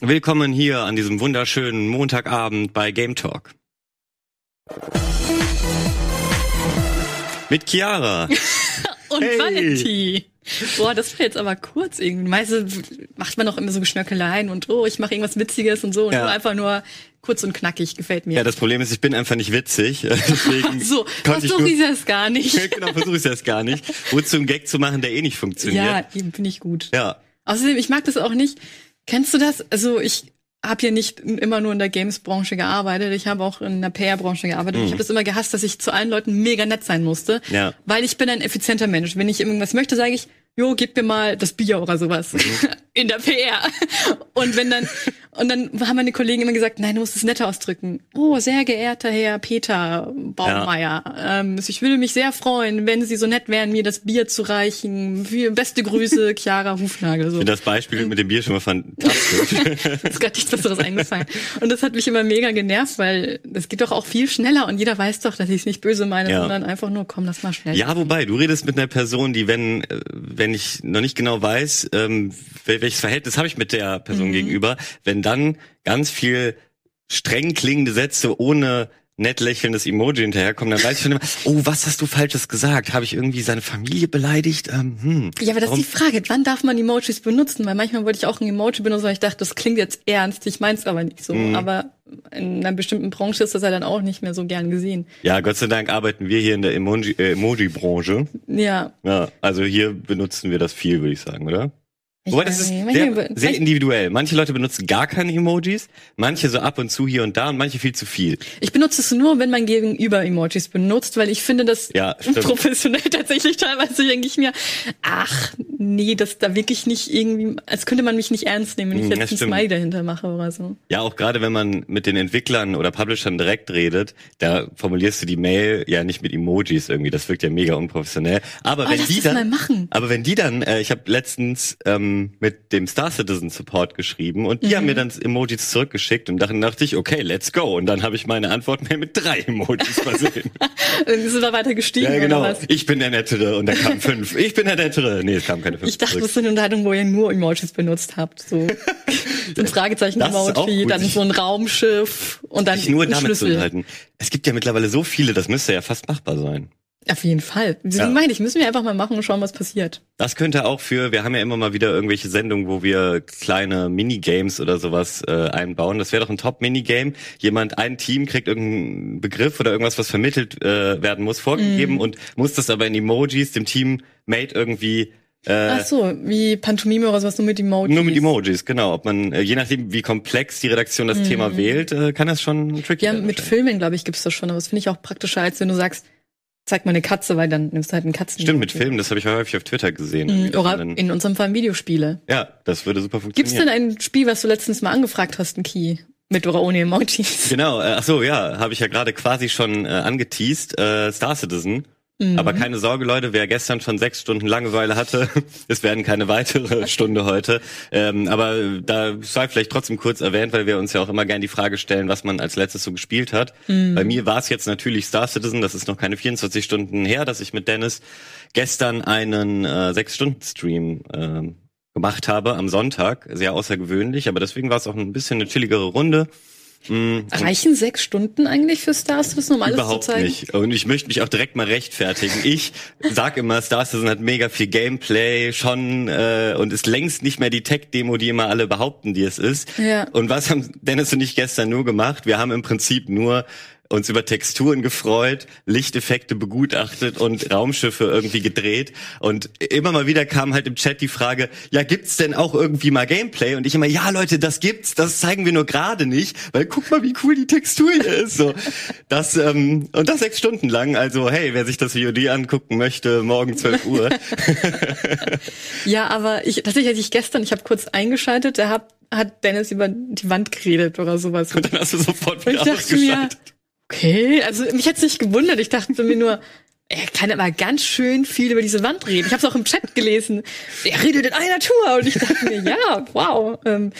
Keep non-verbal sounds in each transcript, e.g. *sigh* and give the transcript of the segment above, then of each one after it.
Willkommen hier an diesem wunderschönen Montagabend bei Game Talk. Mit Chiara. *laughs* Und Hey. Valentin. Boah, das war jetzt aber kurz irgendwie. Meistens macht man doch immer so Geschnörkeleien und oh, ich mache irgendwas Witziges und so. Und Ja. nur einfach nur kurz und knackig, gefällt mir. Ja, das Problem ist, ich bin einfach nicht witzig. *laughs* Deswegen *laughs* so, versuche ich das gar nicht. genau, versuche ich das gar nicht. Wozu einen Gag zu machen, der eh nicht funktioniert. ja, eben finde ich gut. ja. Außerdem, ich mag das auch nicht. Kennst du das? Also ich habe ja nicht immer nur in der Games-Branche gearbeitet, ich habe auch in der PR-Branche gearbeitet. Ich habe das immer gehasst, dass ich zu allen Leuten mega nett sein musste, Mhm. Ja. weil ich bin ein effizienter Mensch. Wenn ich irgendwas möchte, sage ich, jo, gib mir mal das Bier oder sowas Mhm. *laughs* in der PR. Und wenn dann und dann haben meine Kollegen immer gesagt, nein, du musst es netter ausdrücken. Oh, sehr geehrter Herr Peter Baumeier, ähm, ich würde mich sehr freuen, wenn Sie so nett wären, mir das Bier zu reichen. Viel- Beste Grüße, *laughs* Chiara Hufnagel. So. Ich das Beispiel mit dem Bier schon mal fantastisch. *laughs* Ist gerade nichts Besseres eingefallen. Und das hat mich immer mega genervt, weil das geht doch auch viel schneller und jeder weiß doch, dass ich es nicht böse meine, Ja. sondern einfach nur, komm, lass mal schnell. Ja, wobei, du redest mit einer Person, die, wenn, äh, wenn ich noch nicht genau weiß, ähm, wel- welches Verhältnis habe ich mit der Person Mhm. gegenüber, wenn dann ganz viel streng klingende Sätze ohne nett lächelndes Emoji hinterherkommen, dann weiß ich schon immer, oh, was hast du Falsches gesagt? Habe ich irgendwie seine Familie beleidigt? Ähm, hm. Ja, aber das Warum- ist die Frage, wann darf man Emojis benutzen? Weil manchmal wollte ich auch ein Emoji benutzen, weil ich dachte, das klingt jetzt ernst, ich mein's aber nicht so. Mhm. Aber in einer bestimmten Branche ist das ja dann auch nicht mehr so gern gesehen. Ja, Gott sei Dank arbeiten wir hier in der Emoji- äh, Emoji-Branche. Ja. ja, also hier benutzen wir das viel, würde ich sagen, oder? Ich Wobei das ist nicht. sehr, Manche- sehr individuell. Manche Leute benutzen gar keine Emojis, manche so ab und zu hier und da und manche viel zu viel. Ich benutze es nur, wenn mein Gegenüber Emojis benutzt, weil ich finde das Ja, *laughs* professionell tatsächlich teilweise denke ich mir, ach, nee, das da wirklich nicht irgendwie, als könnte man mich nicht ernst nehmen, wenn ich Mm, jetzt das ein stimmt. Smiley dahinter mache oder so. Ja, auch gerade wenn man mit den Entwicklern oder Publishern direkt redet, da formulierst du die Mail ja nicht mit Emojis irgendwie. Das wirkt ja mega unprofessionell. Aber Oh, wenn die dann, aber wenn die dann, äh, ich habe letztens ähm, mit dem Star Citizen Support geschrieben und die haben Mhm. mir dann Emojis zurückgeschickt und dann dachte ich, okay, let's go. Und dann habe ich meine Antwort mehr mit drei Emojis versehen. *laughs* Irgendwie sind wir weiter gestiegen ja, genau. oder was? Ich bin der Nettere und da kamen fünf. *laughs* Ich bin der Nettere. Nee, es kamen keine fünf. Ich dachte, zurück. das ist eine Unterhaltung, wo ihr nur Emojis benutzt habt. So, *laughs* ein Fragezeichen-Emoji, dann so ein Raumschiff und dann sich nur damit zu Schlüssel. unterhalten. Es gibt ja mittlerweile so viele, das müsste ja fast machbar sein. Auf jeden Fall. Deswegen Ja. meine ich, müssen wir einfach mal machen und schauen, was passiert. Das könnte auch für, wir haben ja immer mal wieder irgendwelche Sendungen, wo wir kleine Minigames oder sowas äh, einbauen. Das wäre doch ein Top-Minigame. Jemand, ein Team kriegt irgendeinen Begriff oder irgendwas, was vermittelt äh, werden muss, vorgegeben Mhm. und muss das aber in Emojis dem Teammate irgendwie äh, Ach so, wie Pantomime oder sowas nur mit Emojis. nur mit Emojis, genau. Ob man, äh, je nachdem, wie komplex die Redaktion das Thema wählt, äh, kann das schon tricky Mhm. Ja, werden. mit wahrscheinlich. Filmen, glaube ich, gibt's das schon. Aber das finde ich auch praktischer, als wenn du sagst, zeig mal eine Katze, weil dann nimmst du halt einen Katzen. Stimmt, mit Filmen, das habe ich häufig auf Twitter gesehen. Mhm, Oder in unserem Fall Videospiele. ja, das würde super Gibt's funktionieren. denn ein Spiel, was du letztens mal angefragt hast, ein Key? Mit oder ohne Emojis? Genau, äh, ach so, ja, habe ich ja gerade quasi schon äh, angeteased, äh, Star Citizen. Mhm. Aber keine Sorge, Leute, wer gestern schon sechs Stunden Langeweile hatte, *laughs* es werden keine weitere *laughs* Stunde heute. Ähm, aber da sei vielleicht trotzdem kurz erwähnt, weil wir uns ja auch immer gerne die Frage stellen, was man als letztes so gespielt hat. Mhm. Bei mir war es jetzt natürlich Star Citizen, das ist noch keine 24 Stunden her, dass ich mit Dennis gestern einen äh, Sechs-Stunden-Stream ähm, gemacht habe am Sonntag. Sehr außergewöhnlich, aber deswegen war es auch ein bisschen eine chilligere Runde. Mm, Reichen sechs Stunden eigentlich für Star Citizen, um alles Überhaupt zu zeigen? nicht. Und ich möchte mich auch direkt mal rechtfertigen. Ich sag immer, Star Citizen hat mega viel Gameplay schon äh, und ist längst nicht mehr die Tech-Demo, die immer alle behaupten, die es ist. Ja. Und was haben Dennis und ich gestern nur gemacht? Wir haben im Prinzip nur uns über Texturen gefreut, Lichteffekte begutachtet und Raumschiffe irgendwie gedreht. Und immer mal wieder kam halt im Chat die Frage, ja, gibt's denn auch irgendwie mal Gameplay? Und ich immer, ja Leute, das gibt's, das zeigen wir nur gerade nicht, weil guck mal, wie cool die Textur hier ist. So, das, ähm, und das sechs Stunden lang. Also, hey, wer sich das VOD angucken möchte, morgen 12 Uhr. *laughs* Ja, aber ich tatsächlich hatte ich gestern, ich habe kurz eingeschaltet, da hat, hat Dennis über die Wand geredet oder sowas. Und dann hast du sofort wieder ich dachte mir, ausgeschaltet. Okay, also mich hat's nicht gewundert. Ich dachte mir nur, *laughs* er kann aber ganz schön viel über diese Wand reden. Ich habe es auch im Chat gelesen. Er redet in einer Tour und ich dachte mir, ja, wow. Ähm,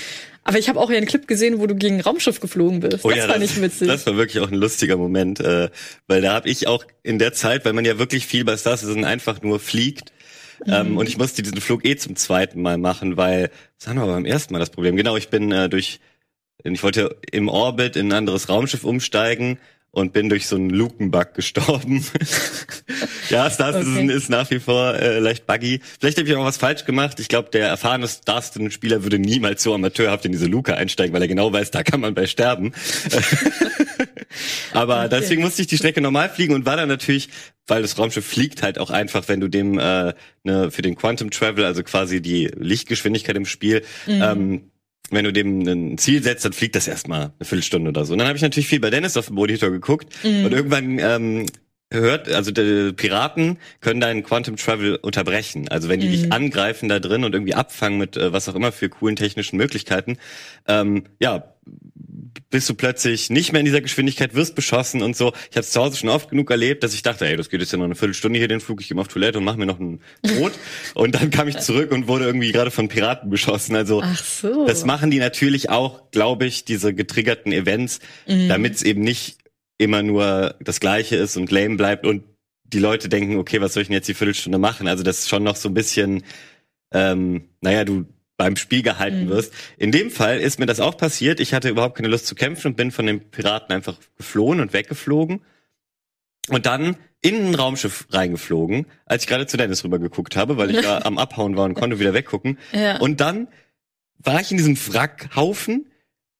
aber ich habe auch ja einen Clip gesehen, wo du gegen ein Raumschiff geflogen bist. Oh das ja, war nicht witzig. Das war wirklich auch ein lustiger Moment, äh, weil da habe ich auch in der Zeit, weil man ja wirklich viel bei Star Citizen einfach nur fliegt, Mhm. Ähm, und ich musste diesen Flug eh zum zweiten Mal machen, weil, das haben wir beim ersten Mal das Problem. Genau, ich bin äh, durch, ich wollte im Orbit in ein anderes Raumschiff umsteigen und bin durch so einen Lukenbug gestorben. *laughs* ja, Star Citizen okay. ist nach wie vor äh, leicht buggy. Vielleicht habe ich auch was falsch gemacht. Ich glaube, der erfahrene Star Citizen-Spieler würde niemals so amateurhaft in diese Luke einsteigen, weil er genau weiß, da kann man bei sterben. *laughs* Aber okay. deswegen musste ich die Strecke normal fliegen und war dann natürlich, weil das Raumschiff fliegt halt auch einfach, wenn du dem äh, ne, für den Quantum Travel, also quasi die Lichtgeschwindigkeit im Spiel, mhm. ähm, wenn du dem ein Ziel setzt, dann fliegt das erstmal eine Viertelstunde oder so. Und dann habe ich natürlich viel bei Dennis auf dem Monitor geguckt mhm. und irgendwann ähm, hört, also die Piraten können deinen Quantum Travel unterbrechen. Also wenn die mhm. dich angreifen da drin und irgendwie abfangen mit äh, was auch immer für coolen technischen Möglichkeiten, ähm, ja, bist du plötzlich nicht mehr in dieser Geschwindigkeit, wirst beschossen und so. Ich habe es zu Hause schon oft genug erlebt, dass ich dachte, ey, das geht jetzt ja noch eine Viertelstunde hier den Flug, ich gehe mal auf Toilette und mache mir noch ein Brot. *laughs* und dann kam ich zurück und wurde irgendwie gerade von Piraten beschossen. Also so. das machen die natürlich auch, glaube ich, diese getriggerten Events, mhm. damit es eben nicht immer nur das Gleiche ist und lame bleibt und die Leute denken, okay, was soll ich denn jetzt die Viertelstunde machen? Also das ist schon noch so ein bisschen, ähm, naja, du beim Spiel gehalten mhm. wirst. In dem Fall ist mir das auch passiert. Ich hatte überhaupt keine Lust zu kämpfen und bin von den Piraten einfach geflohen und weggeflogen. Und dann in ein Raumschiff reingeflogen, als ich gerade zu Dennis rüber geguckt habe, weil ich da *laughs* am Abhauen war und konnte wieder weggucken. Ja. Und dann war ich in diesem Wrackhaufen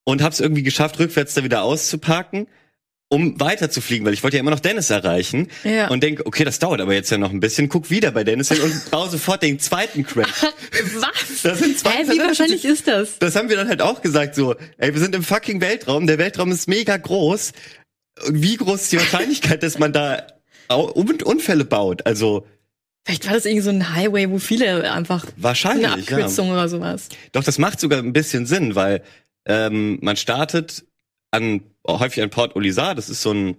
und habe es irgendwie geschafft, rückwärts da wieder auszuparken um weiter zu fliegen, weil ich wollte ja immer noch Dennis erreichen ja. und denke, okay, das dauert aber jetzt ja noch ein bisschen, guck wieder bei Dennis hin und baue sofort den zweiten Crash. *laughs* Was? Das sind zwei Hä, wie wahrscheinlich ist das? Das haben wir dann halt auch gesagt so, ey, wir sind im fucking Weltraum, der Weltraum ist mega groß. Wie groß ist die Wahrscheinlichkeit, dass man da Unfälle baut? Also Vielleicht war das irgendwie so ein Highway, wo viele einfach wahrscheinlich eine Abkürzung ja. oder sowas. Doch, das macht sogar ein bisschen Sinn, weil ähm, man startet an häufig an Port Olisar. Das ist so ein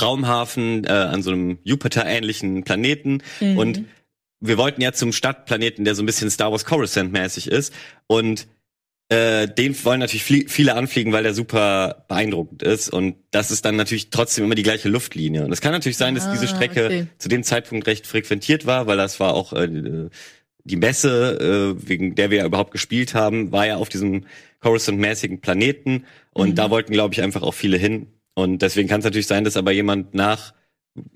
Raumhafen äh, an so einem Jupiter-ähnlichen Planeten. Mhm. Und wir wollten ja zum Stadtplaneten, der so ein bisschen Star Wars Coruscant mäßig ist. Und äh, den wollen natürlich viele anfliegen, weil der super beeindruckend ist. Und das ist dann natürlich trotzdem immer die gleiche Luftlinie. Und es kann natürlich sein, dass ah, diese Strecke okay. zu dem Zeitpunkt recht frequentiert war, weil das war auch äh, die Messe, äh, wegen der wir ja überhaupt gespielt haben, war ja auf diesem Coruscant-mäßigen Planeten. Und mhm. da wollten, glaube ich, einfach auch viele hin. Und deswegen kann es natürlich sein, dass aber jemand nach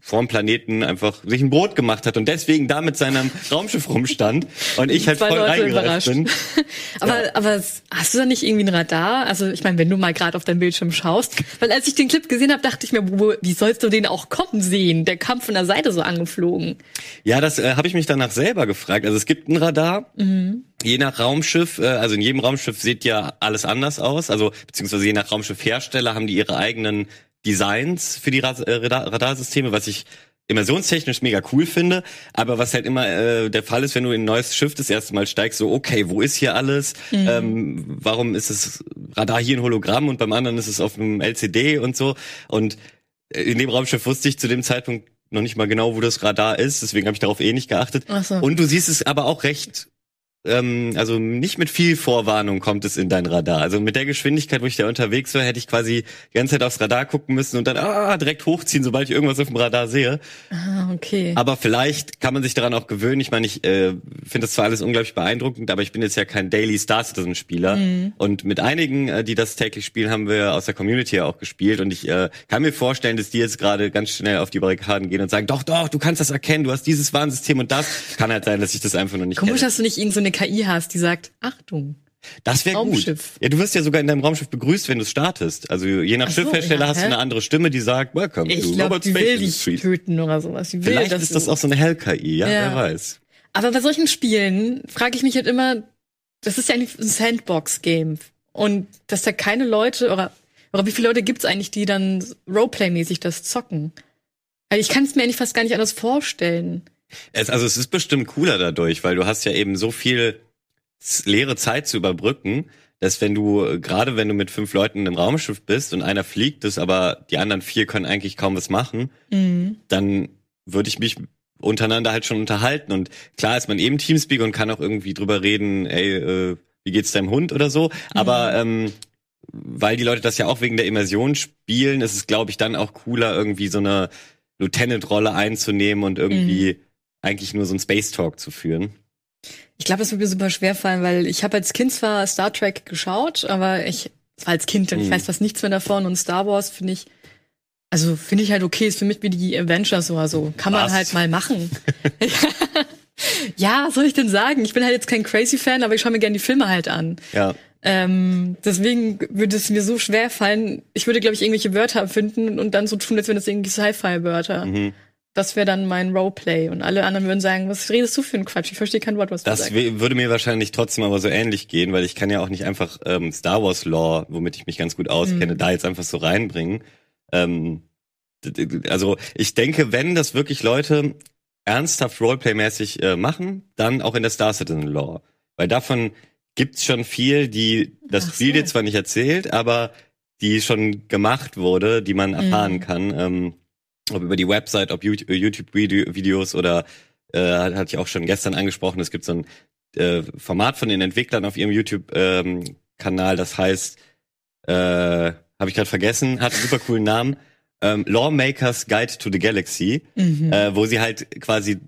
vorm Planeten einfach sich ein Brot gemacht hat und deswegen da mit seinem Raumschiff rumstand und ich halt Zwei voll reingereicht bin. *laughs* aber, ja. aber hast du da nicht irgendwie ein Radar? Also ich meine, wenn du mal gerade auf dein Bildschirm schaust, weil als ich den Clip gesehen habe, dachte ich mir, wo, wie sollst du den auch kommen sehen? Der kam von der Seite so angeflogen. Ja, das äh, habe ich mich danach selber gefragt. Also es gibt ein Radar. Mhm. Je nach Raumschiff, äh, also in jedem Raumschiff sieht ja alles anders aus. Also beziehungsweise je nach Raumschiffhersteller haben die ihre eigenen Designs für die äh, Radarsysteme, was ich immersionstechnisch mega cool finde, aber was halt immer äh, der Fall ist, wenn du in ein neues Schiff das erste Mal steigst, so okay, wo ist hier alles? Mhm. Ähm, warum ist das Radar hier ein Hologramm und beim anderen ist es auf einem LCD und so? Und in dem Raumschiff wusste ich zu dem Zeitpunkt noch nicht mal genau, wo das Radar ist, deswegen habe ich darauf eh nicht geachtet. Ach so. Und du siehst es aber auch recht ähm, also nicht mit viel Vorwarnung kommt es in dein Radar. Also mit der Geschwindigkeit, wo ich da unterwegs war, hätte ich quasi die ganze Zeit aufs Radar gucken müssen und dann ah, direkt hochziehen, sobald ich irgendwas auf dem Radar sehe. Ah, okay. Aber vielleicht kann man sich daran auch gewöhnen. Ich meine, ich äh, finde das zwar alles unglaublich beeindruckend, aber ich bin jetzt ja kein Daily Star Citizen Spieler. Mhm. Und mit einigen, äh, die das täglich spielen, haben wir aus der Community ja auch gespielt. Und ich äh, kann mir vorstellen, dass die jetzt gerade ganz schnell auf die Barrikaden gehen und sagen, doch, doch, du kannst das erkennen, du hast dieses Warnsystem und das. Kann halt sein, dass ich das einfach noch nicht Komisch, kenne. dass du nicht irgendeine KI hast, die sagt, Achtung. Das wäre gut. Ja, du wirst ja sogar in deinem Raumschiff begrüßt, wenn du startest. Also je nach so, Schiffhersteller ja, hast du eine andere Stimme, die sagt, Welcome ich to glaub, Robert die Space will dich töten oder sowas. will, Vielleicht ist das auch so eine Hell-KI, ja, ja, wer weiß. Aber bei solchen Spielen frage ich mich halt immer, das ist ja eigentlich ein Sandbox-Game. Und dass da keine Leute, oder, oder wie viele Leute gibt's eigentlich, die dann Roleplay-mäßig das zocken? Weil ich kann es mir eigentlich fast gar nicht anders vorstellen. Es, also es ist bestimmt cooler dadurch, weil du hast ja eben so viel leere Zeit zu überbrücken, dass wenn du, gerade wenn du mit fünf Leuten im Raumschiff bist und einer fliegt es, aber die anderen vier können eigentlich kaum was machen, mhm. dann würde ich mich untereinander halt schon unterhalten. Und klar ist man eben Teamspeak und kann auch irgendwie drüber reden, ey, äh, wie geht's deinem Hund oder so. Mhm. Aber ähm, weil die Leute das ja auch wegen der Immersion spielen, ist es, glaube ich, dann auch cooler, irgendwie so eine Lieutenant-Rolle einzunehmen und irgendwie mhm eigentlich nur so einen Space Talk zu führen. Ich glaube, das wird mir super schwer fallen, weil ich habe als Kind zwar Star Trek geschaut, aber ich war als Kind und ich Mhm. weiß fast nichts mehr davon und Star Wars finde ich also finde ich halt okay, ist für mich wie die Avengers oder so. Kann man Was? halt mal machen. *laughs* *laughs* ja, was soll ich denn sagen? Ich bin halt jetzt kein crazy Fan, aber ich schaue mir gerne die Filme halt an. Ja. Ähm, deswegen würde es mir so schwer fallen. Ich würde, glaube ich, irgendwelche Wörter finden und dann so tun, als wären das irgendwie Sci-Fi-Wörter. Mhm. Das wäre dann mein Roleplay. Und alle anderen würden sagen, was redest du für ein Quatsch? Ich verstehe kein Wort, was du Das sagst. we- würde mir wahrscheinlich trotzdem aber so ähnlich gehen, weil ich kann ja auch nicht einfach ähm, Star Wars Lore, womit ich mich ganz gut auskenne, Mhm. da jetzt einfach so reinbringen. Ähm, also ich denke, wenn das wirklich Leute ernsthaft Roleplay-mäßig äh, machen, dann auch in der Star Citizen Lore. Weil davon gibt's schon viel, die das Ach Spiel so. dir zwar nicht erzählt, aber die schon gemacht wurde, die man erfahren Mhm. kann. Ähm, ob über die Website, ob YouTube- YouTube-Videos oder äh, hat- hatte ich auch schon gestern angesprochen, es gibt so ein äh, Format von den Entwicklern auf ihrem YouTube-Kanal, das heißt, äh, habe ich gerade vergessen, hat einen super coolen Namen, ähm, Lawmakers Guide to the Galaxy, Mhm. äh, wo sie halt quasi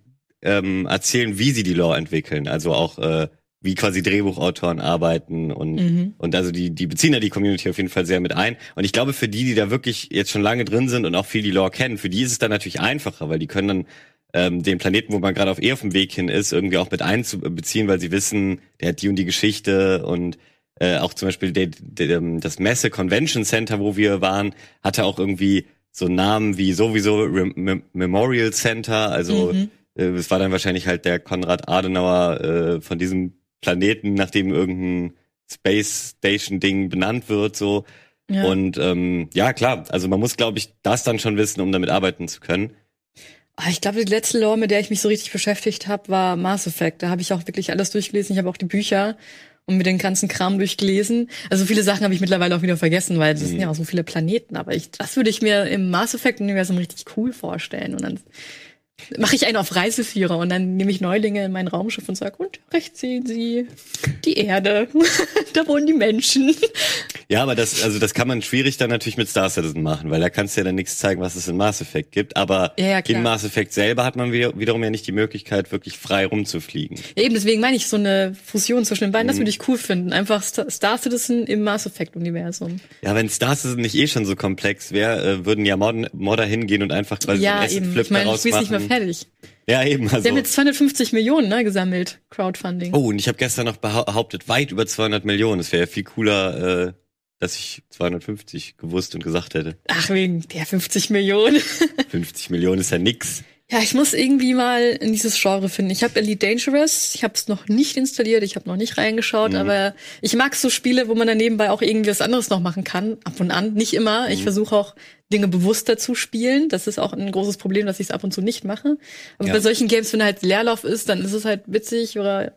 ähm, erzählen, wie sie die Lore entwickeln, also auch äh, wie quasi Drehbuchautoren arbeiten und Mhm. und also die, die beziehen da die Community auf jeden Fall sehr mit ein. Und ich glaube, für die, die da wirklich jetzt schon lange drin sind und auch viel die Lore kennen, für die ist es dann natürlich einfacher, weil die können dann ähm, den Planeten, wo man gerade auf eh auf dem Weg hin ist, irgendwie auch mit einzubeziehen, weil sie wissen, der hat die und die Geschichte und äh, auch zum Beispiel der, der, ähm, das Messe Convention Center, wo wir waren, hatte auch irgendwie so Namen wie sowieso Rem Mem Memorial Center, also Mhm. äh, es war dann wahrscheinlich halt der Konrad Adenauer äh, von diesem Planeten, nachdem irgendein Space Station Ding benannt wird, so. Ja. Und ähm, ja, klar, also man muss, glaube ich, das dann schon wissen, um damit arbeiten zu können. Ah, Ich glaube, die letzte Lore, mit der ich mich so richtig beschäftigt habe, war Mass Effect. Da habe ich auch wirklich alles durchgelesen. Ich habe auch die Bücher und mir den ganzen Kram durchgelesen. Also viele Sachen habe ich mittlerweile auch wieder vergessen, weil das sind ja auch so viele Planeten. Aber ich, das würde ich mir im Mass Effect-Universum richtig cool vorstellen. Und dann mache ich einen auf Reiseführer und dann nehme ich Neulinge in mein Raumschiff und sage, und rechts sehen Sie die Erde. *laughs* da wohnen die Menschen. Ja, aber das, also das kann man schwierig dann natürlich mit Star Citizen machen, weil da kannst du ja dann nichts zeigen, was es in Mass Effect gibt. Aber Ja, ja, in Mass Effect selber hat man wieder, wiederum ja nicht die Möglichkeit, wirklich frei rumzufliegen. Ja, eben, deswegen meine ich, so eine Fusion zwischen den beiden, Mhm. das würde ich cool finden. Einfach Star, Citizen im Mass Effect-Universum. Ja, wenn Star Citizen nicht eh schon so komplex wäre, äh, würden ja Modder, hingehen und einfach quasi Ja, einen eben. Flip Ich meine, das daraus machen. Fertig. Ja, eben. Also. Sie haben jetzt 250 Millionen ne, gesammelt, Crowdfunding. Oh, und ich habe gestern noch behauptet, weit über 200 Millionen. Es wäre ja viel cooler, äh, dass ich 250 gewusst und gesagt hätte. Ach, wegen der 50 Millionen. *laughs* 50 Millionen ist ja nix. Ja, ich muss irgendwie mal in dieses Genre finden. Ich habe Elite Dangerous, ich habe es noch nicht installiert, ich habe noch nicht reingeschaut, Mhm. aber ich mag so Spiele, wo man dann nebenbei auch irgendwie was anderes noch machen kann, ab und an. Nicht immer. Mhm. Ich versuche auch Dinge bewusster zu spielen. Das ist auch ein großes Problem, dass ich es ab und zu nicht mache. Aber Ja. bei solchen Games, wenn halt Leerlauf ist, dann ist es halt witzig oder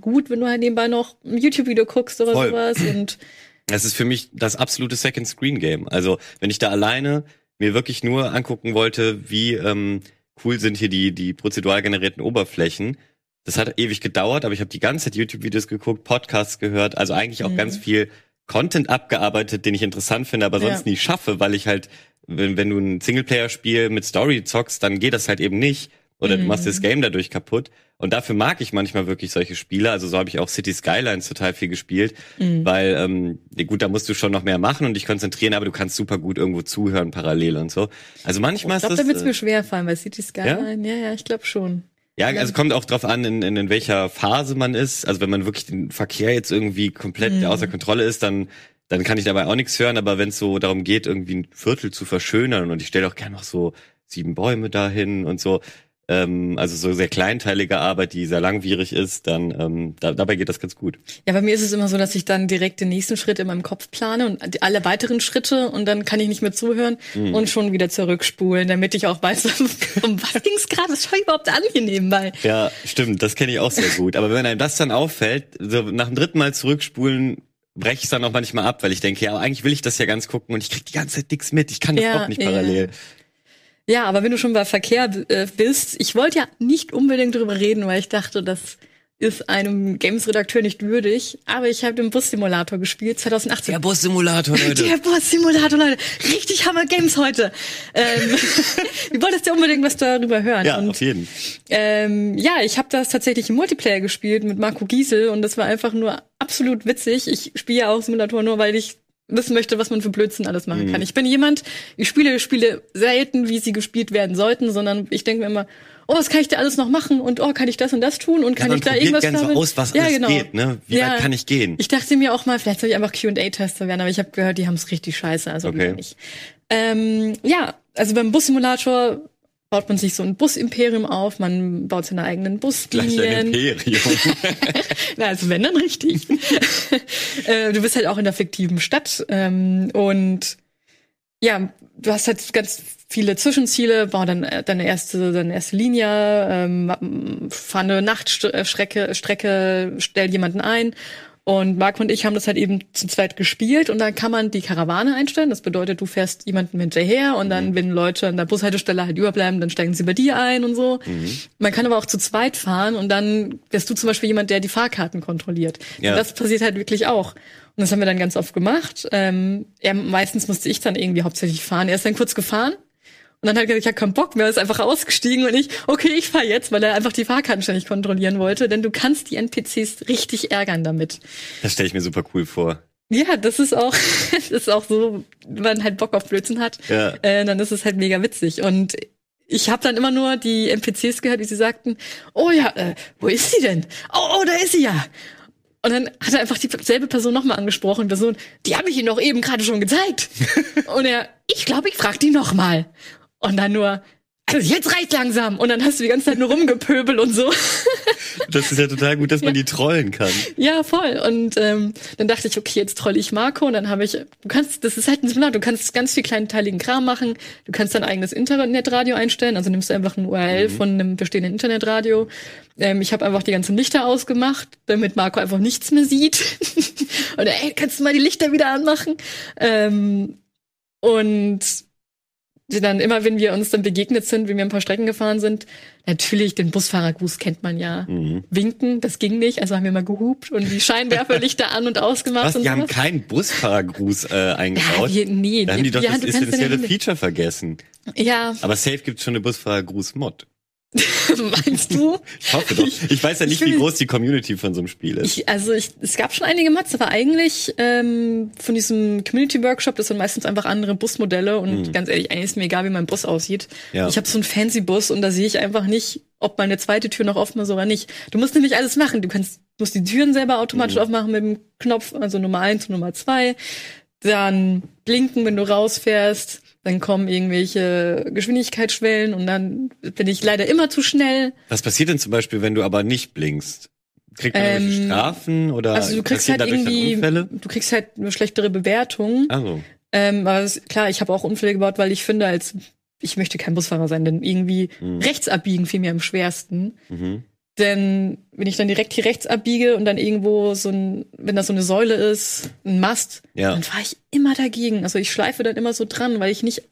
gut, wenn du halt nebenbei noch ein YouTube-Video guckst oder Voll. sowas. *clears throat* Und Das ist für mich das absolute Second Screen Game. Also wenn ich da alleine mir wirklich nur angucken wollte, wie ähm, cool sind hier die die prozedural generierten Oberflächen. Das hat ewig gedauert, aber ich habe die ganze Zeit YouTube-Videos geguckt, Podcasts gehört, also eigentlich auch Mhm. ganz viel Content abgearbeitet, den ich interessant finde, aber sonst Ja. nie schaffe, weil ich halt, wenn, wenn du ein Singleplayer-Spiel mit Story zockst, dann geht das halt eben nicht. Oder du Mhm. machst das Game dadurch kaputt. Und dafür mag ich manchmal wirklich solche Spiele. Also so habe ich auch City Skylines total viel gespielt, Mhm. weil ähm, ja gut, da musst du schon noch mehr machen und dich konzentrieren, aber du kannst super gut irgendwo zuhören parallel und so. Also manchmal ich glaube, ist da das wird es äh, mir schwer fallen, weil City Skyline, ja, ja, ich glaube schon. ja, also kommt auch drauf an, in, in, in welcher Phase man ist. Also wenn man wirklich den Verkehr jetzt irgendwie komplett Mhm. außer Kontrolle ist, dann dann kann ich dabei auch nichts hören. Aber wenn es so darum geht, irgendwie ein Viertel zu verschönern und ich stelle auch gerne noch so sieben Bäume dahin und so, ähm, also so sehr kleinteilige Arbeit, die sehr langwierig ist, dann ähm, da, dabei geht das ganz gut. Ja, bei mir ist es immer so, dass ich dann direkt den nächsten Schritt in meinem Kopf plane und alle weiteren Schritte und dann kann ich nicht mehr zuhören Mhm. und schon wieder zurückspulen, damit ich auch weiß, *laughs* um was ging's gerade, was schaue ich überhaupt an hier nebenbei. Ja, stimmt, das kenne ich auch sehr gut. Aber wenn einem das dann auffällt, so nach dem dritten Mal zurückspulen, breche ich dann auch manchmal ab, weil ich denke, ja, eigentlich will ich das ja ganz gucken und ich krieg die ganze Zeit nichts mit. Ich kann das Ja, doch nicht parallel. Ja, aber wenn du schon bei Verkehr äh, bist, ich wollte ja nicht unbedingt drüber reden, weil ich dachte, das ist einem Games-Redakteur nicht würdig, aber ich habe den Bus-Simulator gespielt, 2018. Der Bus-Simulator, Leute. Der Bus-Simulator, Leute. Richtig Hammer Games heute. Ähm, *laughs* du wolltest ja unbedingt was darüber hören. Ja, und, auf jeden. Ähm, ja, ich habe das tatsächlich im Multiplayer gespielt mit Marco Giesel und das war einfach nur absolut witzig. Ich spiele ja auch Simulator nur, weil ich wissen möchte, was man für Blödsinn alles machen Mhm. kann. Ich bin jemand, ich spiele Spiele selten, wie sie gespielt werden sollten, sondern ich denke mir immer, oh, was kann ich da alles noch machen und oh, kann ich das und das tun und kann man ich da irgendwas gern so damit- aus, was ja, genau. geht, ne? Wie Ja. weit kann ich gehen? Ich dachte mir auch mal, vielleicht soll ich einfach Q&A-Tester werden, aber ich habe gehört, die haben es richtig scheiße, also Okay. nicht. Ähm, ja, also beim Bussimulator baut man sich so ein Busimperium auf, man baut seine eigenen Gleich ein Buslinien. Imperium. *laughs* Na, also wenn dann richtig. *laughs* äh, du bist halt auch in der fiktiven Stadt ähm, und ja, du hast halt ganz viele Zwischenziele, bau dann äh, deine erste, deine erste Linie, ähm, fahr eine Nachtstrecke, Strecke, stell jemanden ein. Und Marco und ich haben das halt eben zu zweit gespielt und dann kann man die Karawane einstellen. Das bedeutet, du fährst jemandem hinterher und dann, wenn Leute an der Bushaltestelle halt überbleiben, dann steigen sie bei dir ein und so. Man kann aber auch zu zweit fahren und dann wärst du zum Beispiel jemand, der die Fahrkarten kontrolliert. Ja. Das passiert halt wirklich auch. Und das haben wir dann ganz oft gemacht. Ähm, er, meistens musste ich dann irgendwie hauptsächlich fahren. Er ist dann kurz gefahren und dann hat er gesagt, ich hab keinen Bock mehr, ist einfach ausgestiegen und ich, okay, ich fahr jetzt, weil er einfach die Fahrkarten ständig kontrollieren wollte, denn du kannst die NPCs richtig ärgern damit. Das stelle ich mir super cool vor. Ja, das ist auch, *laughs* das ist auch so, wenn man halt Bock auf Blödsinn hat, Ja. äh, dann ist es halt mega witzig. Und ich habe dann immer nur die NPCs gehört, wie sie sagten, oh ja, äh, wo ist sie denn? Oh, oh, da ist sie ja. Und dann hat er einfach dieselbe Person nochmal angesprochen, Person, die habe ich Ihnen doch eben gerade schon gezeigt. *laughs* Und er, ich glaube, ich frag die nochmal. Und dann nur, also jetzt reicht langsam. Und dann hast du die ganze Zeit nur rumgepöbel und so. *laughs* Das ist ja total gut, dass man die trollen kann. Ja, voll. Und ähm, dann dachte ich, okay, jetzt troll ich Marco und dann habe ich, du kannst, das ist halt ein Seminar, du kannst ganz viel kleinteiligen Kram machen, du kannst dein eigenes Internetradio einstellen, also nimmst du einfach ein URL von einem bestehenden Internetradio. Ähm, ich habe einfach die ganzen Lichter ausgemacht, damit Marco einfach nichts mehr sieht. *laughs* und ey, kannst du mal die Lichter wieder anmachen? Ähm, und dann immer, wenn wir uns dann begegnet sind, wenn wir ein paar Strecken gefahren sind, natürlich den Busfahrergruß kennt man ja. Mhm. Winken, das ging nicht, also haben wir mal gehupt und die Scheinwerferlichter an und ausgemacht Was? und Die haben sowas. keinen Busfahrergruß äh, ja, eingebaut. wir, nee, da haben die doch ja, das essentielle Feature vergessen. Ja, Aber safe gibt's schon eine Busfahrergruß-Mod. *laughs* meinst du? Ich hoffe doch. Ich weiß ja nicht, ich wie groß die Community von so einem Spiel ist. Ich, also ich, es gab schon einige Mods, aber eigentlich ähm, von diesem Community Workshop, das sind meistens einfach andere Busmodelle und ganz ehrlich, eigentlich ist mir egal, wie mein Bus aussieht. Hm. Ja. Ich habe so einen fancy Bus und da sehe ich einfach nicht, ob meine zweite Tür noch offen ist oder nicht. Du musst nämlich alles machen. Du kannst musst die Türen selber automatisch Hm. aufmachen mit dem Knopf, also Nummer eins und Nummer zwei. Dann blinken, wenn du rausfährst. Dann kommen irgendwelche Geschwindigkeitsschwellen und dann bin ich leider immer zu schnell. Was passiert denn zum Beispiel, wenn du aber nicht blinkst? Kriegt man irgendwelche Ähm, Strafen oder Also du kriegst halt irgendwie, Unfälle? du kriegst halt eine schlechtere Bewertung. Also, Ähm, aber es, klar, ich habe auch Unfälle gebaut, weil ich finde, als ich möchte kein Busfahrer sein, denn irgendwie rechts abbiegen fiel mir am schwersten. mhm. Denn wenn ich dann direkt hier rechts abbiege und dann irgendwo so ein, wenn da so eine Säule ist, ein Mast, Ja. dann fahre ich immer dagegen. Also ich schleife dann immer so dran, weil ich nicht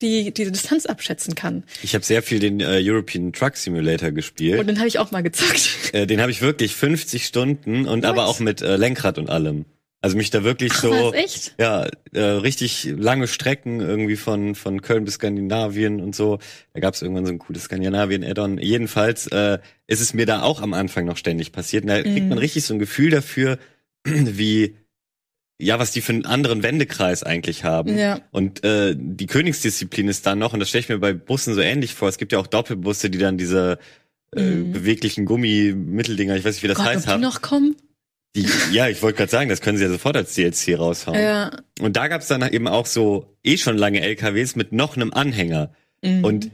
die, die Distanz abschätzen kann. ich habe sehr viel den äh, European Truck Simulator gespielt. Und dann habe ich auch mal gezockt. Äh, den habe ich wirklich 50 Stunden und aber Nice. auch mit äh, Lenkrad und allem. Also mich da wirklich Ach, so ja äh, richtig lange Strecken irgendwie von von Köln bis Skandinavien und so. Da gab es irgendwann so ein cooles Skandinavien-Add-on. Jedenfalls äh, ist es mir da auch am Anfang noch ständig passiert. Und da kriegt Mhm. man richtig so ein Gefühl dafür, *clears throat* wie ja, was die für einen anderen Wendekreis eigentlich haben. Ja. Und äh, die Königsdisziplin ist dann noch, und das stelle ich mir bei Bussen so ähnlich vor, es gibt ja auch Doppelbusse, die dann diese äh, Mhm. beweglichen Gummi-Mitteldinger, ich weiß nicht, wie das Gott, ob heißt, die haben. noch kommen? Ja, ich wollte gerade sagen, das können sie ja sofort als DLC raushauen. Ja. Und da gab's dann eben auch so eh schon lange LKWs mit noch einem Anhänger. Mhm. Und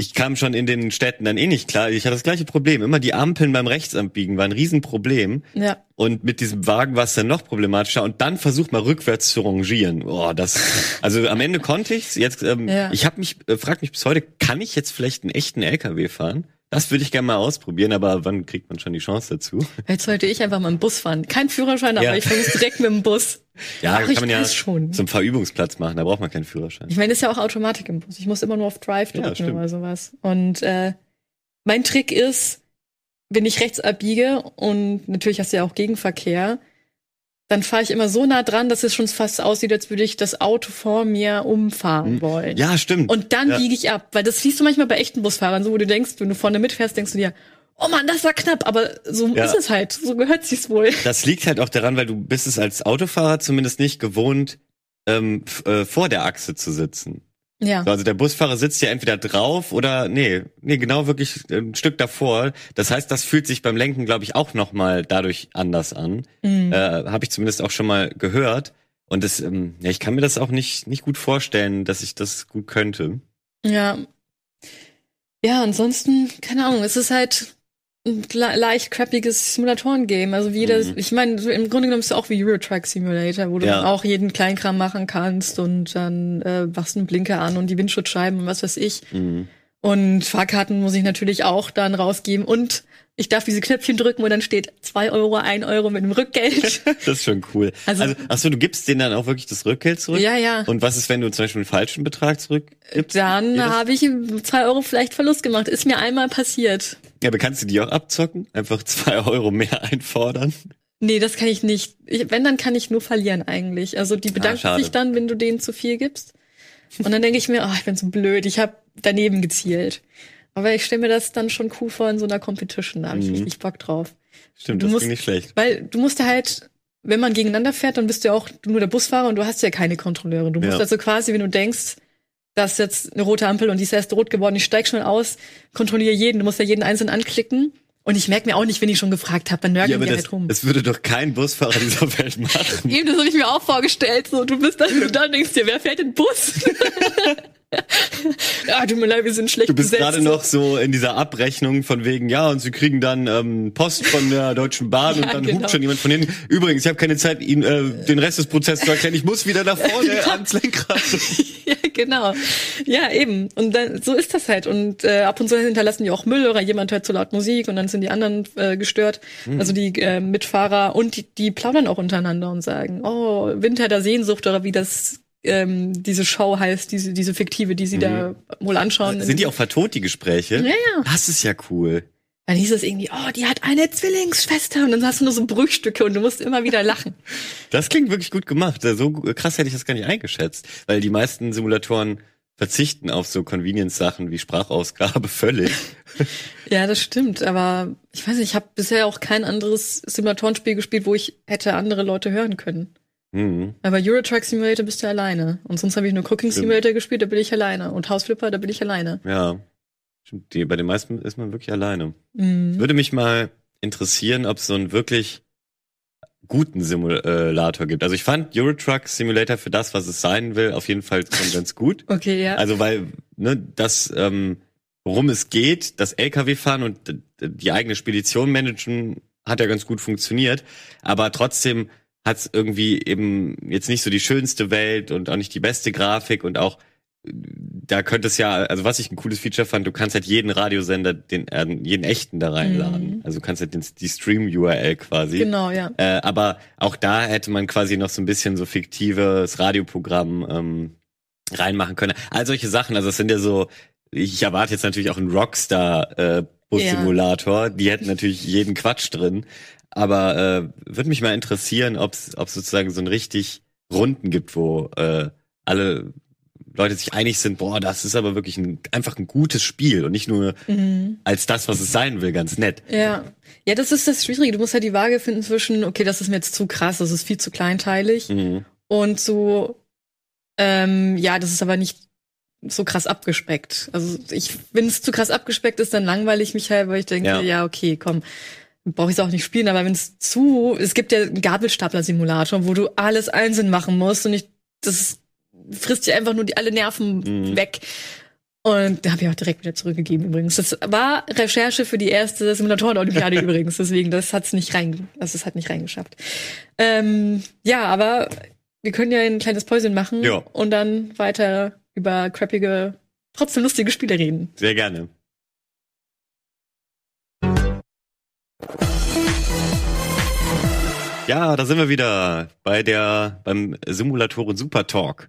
ich kam schon in den Städten dann eh nicht klar. Ich hatte das gleiche Problem. Immer die Ampeln beim Rechtsabbiegen war ein Riesenproblem. ja. Und mit diesem Wagen war es dann noch problematischer. Und dann versucht mal rückwärts zu rangieren. Oh, das. Also am Ende konnte ich's. Jetzt, ähm, Ja. ich habe mich, äh, frag mich bis heute, kann ich jetzt vielleicht einen echten LKW fahren? Das würde ich gerne mal ausprobieren, aber wann kriegt man schon die Chance dazu? Jetzt sollte ich einfach mal einen Bus fahren. Kein Führerschein, aber Ja. ich versuche direkt mit dem Bus. *laughs* Ja, Ach, kann man ja schon. zum Verübungsplatz machen. Da braucht man keinen Führerschein. Ich meine, das ist ja auch Automatik im Bus. Ich muss immer nur auf Drive Ja, drücken stimmt. oder sowas. Und äh, mein Trick ist, wenn ich rechts abbiege und natürlich hast du ja auch Gegenverkehr, dann fahre ich immer so nah dran, dass es schon fast aussieht, als würde ich das Auto vor mir umfahren wollen. Ja, stimmt. Und dann ja. biege ich ab, weil das siehst du manchmal bei echten Busfahrern, so wo du denkst, wenn du vorne mitfährst, denkst du dir, oh Mann, das war knapp, aber so Ja. ist es halt, so gehört sich's wohl. Das liegt halt auch daran, weil du bist es als Autofahrer zumindest nicht gewohnt, ähm, äh, vor der Achse zu sitzen. Ja. So, Also der Busfahrer sitzt ja entweder drauf oder nee, nee, genau wirklich ein Stück davor. Das heißt, das fühlt sich beim Lenken, glaube ich, auch noch mal dadurch anders an. Mhm. Äh, Habe ich zumindest auch schon mal gehört. Und das, ähm, ja, ich kann mir das auch nicht nicht gut vorstellen, dass ich das gut könnte. Ja. Ja, ansonsten, keine Ahnung, es ist halt leicht crappiges Simulatoren-Game. Also wie das, Mhm. ich meine, so im Grunde genommen ist es auch wie Euro Truck Simulator, wo du Ja. dann auch jeden Kleinkram machen kannst und dann äh, machst du einen Blinker an und die Windschutzscheiben und was weiß ich. Mhm. Und Fahrkarten muss ich natürlich auch dann rausgeben und ich darf diese Knöpfchen drücken und dann steht zwei Euro, ein Euro mit dem Rückgeld. *laughs* Das ist schon cool. Also- Also, ach so, du gibst denen dann auch wirklich das Rückgeld zurück? ja, ja. Und was ist, wenn du zum Beispiel einen falschen Betrag zurückgibst? Dann habe ich zwei Euro vielleicht Verlust gemacht. Ist mir einmal passiert. Ja, aber kannst du die auch abzocken? Einfach zwei *laughs* Euro mehr einfordern? Nee, das kann ich nicht. Ich, wenn, dann kann ich nur verlieren eigentlich. Also die bedanken schade. sich dann, wenn du denen zu viel gibst. Und dann denke ich mir, oh, ich bin so blöd, ich habe daneben gezielt. Aber ich stelle mir das dann schon cool vor in so einer Competition, da habe ich Mhm. richtig Bock drauf. Stimmt, Du das musst- klingt nicht schlecht. Weil du musst ja halt, wenn man gegeneinander fährt, dann bist du ja auch nur der Busfahrer und du hast ja keine Kontrolleure. Du musst Ja. also quasi, wenn du denkst, das ist jetzt eine rote Ampel und die ist erst rot geworden, ich steig schnell aus, kontrolliere jeden, du musst ja jeden einzeln anklicken. Und ich merke mir auch nicht, wenn ich schon gefragt habe, dann nörgeln Ja, aber die das, halt rum. das würde doch kein Busfahrer dieser Welt machen. Eben, das habe ich mir auch vorgestellt. So, du bist dann da und denkst dir, wer fährt den Bus? *laughs* ja, tut mir leid, wir sind schlecht Du bist gerade noch so in dieser Abrechnung von wegen, ja, und sie kriegen dann ähm, Post von der Deutschen Bahn *laughs* Ja, und dann genau. hupt schon jemand von hinten. Übrigens, ich habe keine Zeit, Ihnen äh, den Rest des Prozesses zu erklären. Ich muss wieder nach *laughs* vorne ans Lenkrad. *laughs* ja, genau. Ja, eben. Und dann, so ist das halt. Und äh, ab und zu hinterlassen die auch Müll oder jemand hört zu laut Musik und dann sind die anderen äh, gestört. Hm. Also die äh, Mitfahrer und die, die plaudern auch untereinander und sagen, oh, Winter der Sehnsucht oder wie das ähm, diese Show heißt, diese, diese fiktive, die sie da wohl anschauen. Mhm. Sind die auch vertont, die Gespräche? Ja, ja. Das ist ja cool. Dann hieß es irgendwie, oh, die hat eine Zwillingsschwester und dann hast du nur so Brüchstücke und du musst immer wieder lachen. *laughs* Das klingt wirklich gut gemacht. So krass hätte ich das gar nicht eingeschätzt. Weil die meisten Simulatoren verzichten auf so Convenience-Sachen wie Sprachausgabe völlig. *laughs* Ja, das stimmt, aber ich weiß nicht, ich habe bisher auch kein anderes Simulatorenspiel gespielt, wo ich hätte andere Leute hören können. Mhm. Aber Euro Truck Simulator bist du alleine. Und sonst habe ich nur Cooking Stimmt. Simulator gespielt, da bin ich alleine. Und House Flipper, da bin ich alleine. Ja. Stimmt, die, bei den meisten ist man wirklich alleine. Mhm. Würde mich mal interessieren, ob es so einen wirklich guten Simulator gibt. Also ich fand Euro Truck Simulator für das, was es sein will, auf jeden Fall schon ganz gut. *laughs* Okay, ja. Also weil ne, das, ähm, worum es geht, das LKW-Fahren und die eigene Spedition managen, hat ja ganz gut funktioniert. Aber trotzdem hat es irgendwie eben jetzt nicht so die schönste Welt und auch nicht die beste Grafik und auch da könnte es ja, also was ich ein cooles Feature fand, du kannst halt jeden Radiosender, den äh, jeden echten da reinladen. Also du kannst halt den, die Stream-URL quasi. genau, ja. Äh, aber auch da hätte man quasi noch so ein bisschen so fiktives Radioprogramm ähm, reinmachen können. All solche Sachen, also es sind ja so, ich erwarte jetzt natürlich auch einen Rockstar äh, Bus-Simulator, die hätten natürlich jeden Quatsch drin. Aber äh, würde mich mal interessieren, ob es sozusagen so einen richtig Runden gibt, wo äh, alle Leute sich einig sind, boah, das ist aber wirklich ein, einfach ein gutes Spiel und nicht nur Mhm. als das, was es sein will, ganz nett. Ja. Ja, das ist das Schwierige. Du musst halt die Waage finden zwischen, okay, das ist mir jetzt zu krass, das ist viel zu kleinteilig. Mhm. Und so, ähm, ja, das ist aber nicht so krass abgespeckt. Also ich, wenn es zu krass abgespeckt ist, dann langweile ich mich halt, weil ich denke, Ja. ja, okay, komm, brauche ich es auch nicht spielen. Aber wenn es zu, es gibt ja einen Gabelstapler-Simulator, wo du alles einzeln machen musst und ich, das frisst dir einfach nur die alle Nerven Mhm. weg. Und da habe ich auch direkt wieder zurückgegeben übrigens. Das war Recherche für die erste Simulatoren-Olympiade *laughs* übrigens. Deswegen, das hat's nicht rein, das ist halt nicht reingeschafft. Ähm, ja, aber wir können ja ein kleines Päuschen machen Ja. und dann weiter über crappige, trotzdem lustige Spiele reden. Sehr gerne. Ja, da sind wir wieder bei der beim Simulatoren Super Talk.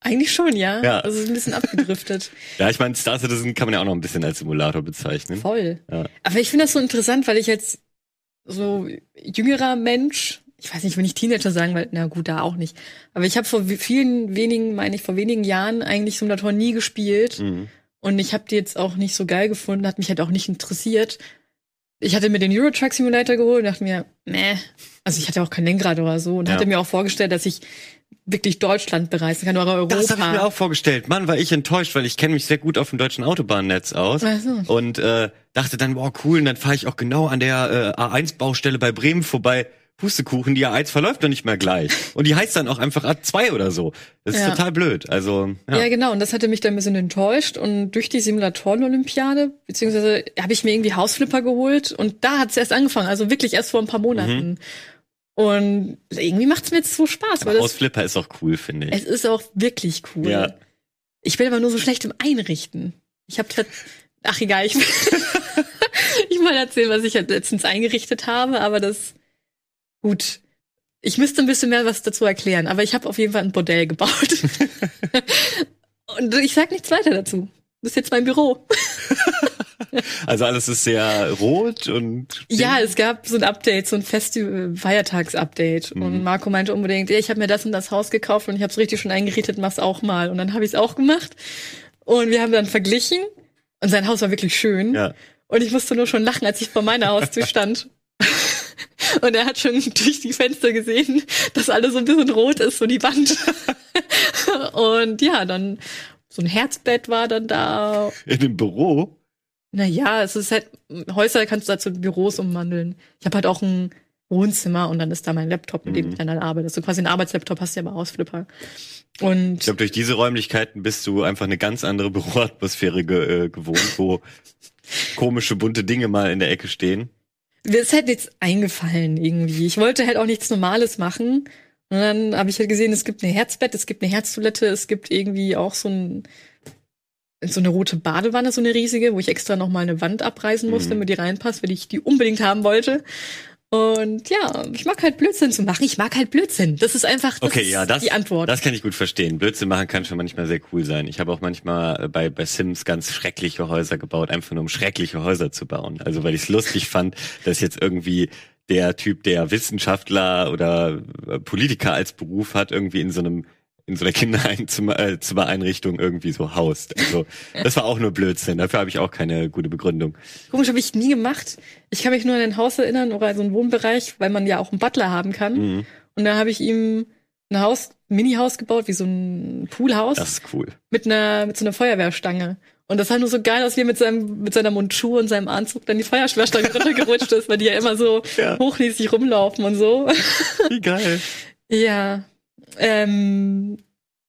Eigentlich schon, ja. Ja. Also ein bisschen abgedriftet. *laughs* Ja, ich meine, Star Citizen kann man ja auch noch ein bisschen als Simulator bezeichnen. Voll. Ja. Aber ich finde das so interessant, weil ich jetzt so jüngerer Mensch, ich weiß nicht, wenn ich Teenager sagen, weil, na gut, da auch nicht. Aber ich habe vor vielen wenigen, meine ich, vor wenigen Jahren eigentlich Simulatoren nie gespielt. Mhm. Und ich habe die jetzt auch nicht so geil gefunden, hat mich halt auch nicht interessiert. Ich hatte mir den Euro Truck Simulator geholt und dachte mir, meh. Also ich hatte auch kein Lenkrad oder so und Ja. hatte mir auch vorgestellt, dass ich wirklich Deutschland bereisen kann oder Europa. Das habe ich mir auch vorgestellt. Mann, war ich enttäuscht, weil ich kenne mich sehr gut auf dem deutschen Autobahnnetz aus. Ach so. Und äh, dachte dann, boah, cool, und dann fahre ich auch genau an der äh, A1-Baustelle bei Bremen vorbei. Pustekuchen, die A1 verläuft doch nicht mehr gleich. Und die heißt dann auch einfach A2 oder so. Das ist Ja. total blöd. Also, ja. Ja. genau. Und das hatte mich dann ein bisschen enttäuscht. Und durch die Simulatoren-Olympiade, beziehungsweise habe ich mir irgendwie Hausflipper geholt. Und da hat es erst angefangen. Also wirklich erst vor ein paar Monaten. Und irgendwie macht es mir jetzt so Spaß, weil Aber das, Hausflipper ist auch cool, finde ich. es ist auch wirklich cool. Ja. Ich bin aber nur so schlecht im Einrichten. Ich habe ach egal, ich, *laughs* ich mal erzählen, was ich letztens eingerichtet habe, aber das gut. Ich müsste ein bisschen mehr was dazu erklären, aber ich habe auf jeden Fall ein Bordell gebaut. *laughs* Und ich sag nichts weiter dazu. Das ist jetzt mein Büro. *laughs* Also alles ist sehr rot und Ja, es gab so ein Update, so ein Festival Feiertags-Update. Mhm. Und Marco meinte unbedingt, ich habe mir das und das Haus gekauft und ich habe es richtig schon eingerichtet, mach's auch mal. Und dann habe ich es auch gemacht. Und wir haben dann verglichen. Und sein Haus war wirklich schön. ja. Und ich musste nur schon lachen, als ich vor meiner Haustür stand. *laughs* Und er hat schon durch die Fenster gesehen, dass alles so ein bisschen rot ist, so die Wand. *laughs* Und ja, dann so ein Herzbett war dann da. in dem Büro. Naja, es ist halt, Häuser kannst du dazu Büros umwandeln. Ich habe halt auch ein Wohnzimmer und dann ist da mein Laptop, mit dem Mhm. ich dann, arbeite. So quasi ein Arbeitslaptop hast du ja aber Ausflipper. Und Ich glaube, durch diese Räumlichkeiten bist du einfach eine ganz andere *laughs* Büroatmosphäre ge äh, gewohnt, wo komische bunte Dinge mal in der Ecke stehen. Mir ist halt jetzt eingefallen irgendwie. Ich wollte halt auch nichts Normales machen. Und dann habe ich halt gesehen, es gibt eine Herzbett, es gibt eine Herztoilette, es gibt irgendwie auch so ein so eine rote Badewanne, so eine riesige, wo ich extra noch mal eine Wand abreißen musste, Mhm. damit die reinpasst, weil ich die unbedingt haben wollte. Und ja, ich mag halt Blödsinn zu machen. Ich mag halt Blödsinn. Das ist einfach das Okay, ist ja, das, die Antwort. das kann ich gut verstehen. Blödsinn machen kann schon manchmal sehr cool sein. Ich habe auch manchmal äh, bei, bei Sims ganz schreckliche Häuser gebaut, einfach nur um schreckliche Häuser zu bauen. Also weil ich es lustig fand, dass jetzt irgendwie der Typ, der Wissenschaftler oder äh, Politiker als Beruf hat, irgendwie in so einem in so einer Kindereinzimmereinrichtung irgendwie so haust. Also das war auch nur Blödsinn. Dafür habe ich auch keine gute Begründung. Komisch habe ich nie gemacht. Ich kann mich nur an ein Haus erinnern oder so einen Wohnbereich, weil man ja auch einen Butler haben kann. Mhm, Und da habe ich ihm ein Haus, Mini-Haus gebaut, wie so ein Poolhaus. das ist cool. mit einer mit so einer Feuerwehrstange. Und das sah nur so geil aus, wie er mit seinem mit seiner Montur und seinem Anzug dann die Feuerwehrstange *laughs* runtergerutscht ist, weil die ja immer so Ja. hochnäsig rumlaufen und so. Wie geil. *laughs* ja. Ähm,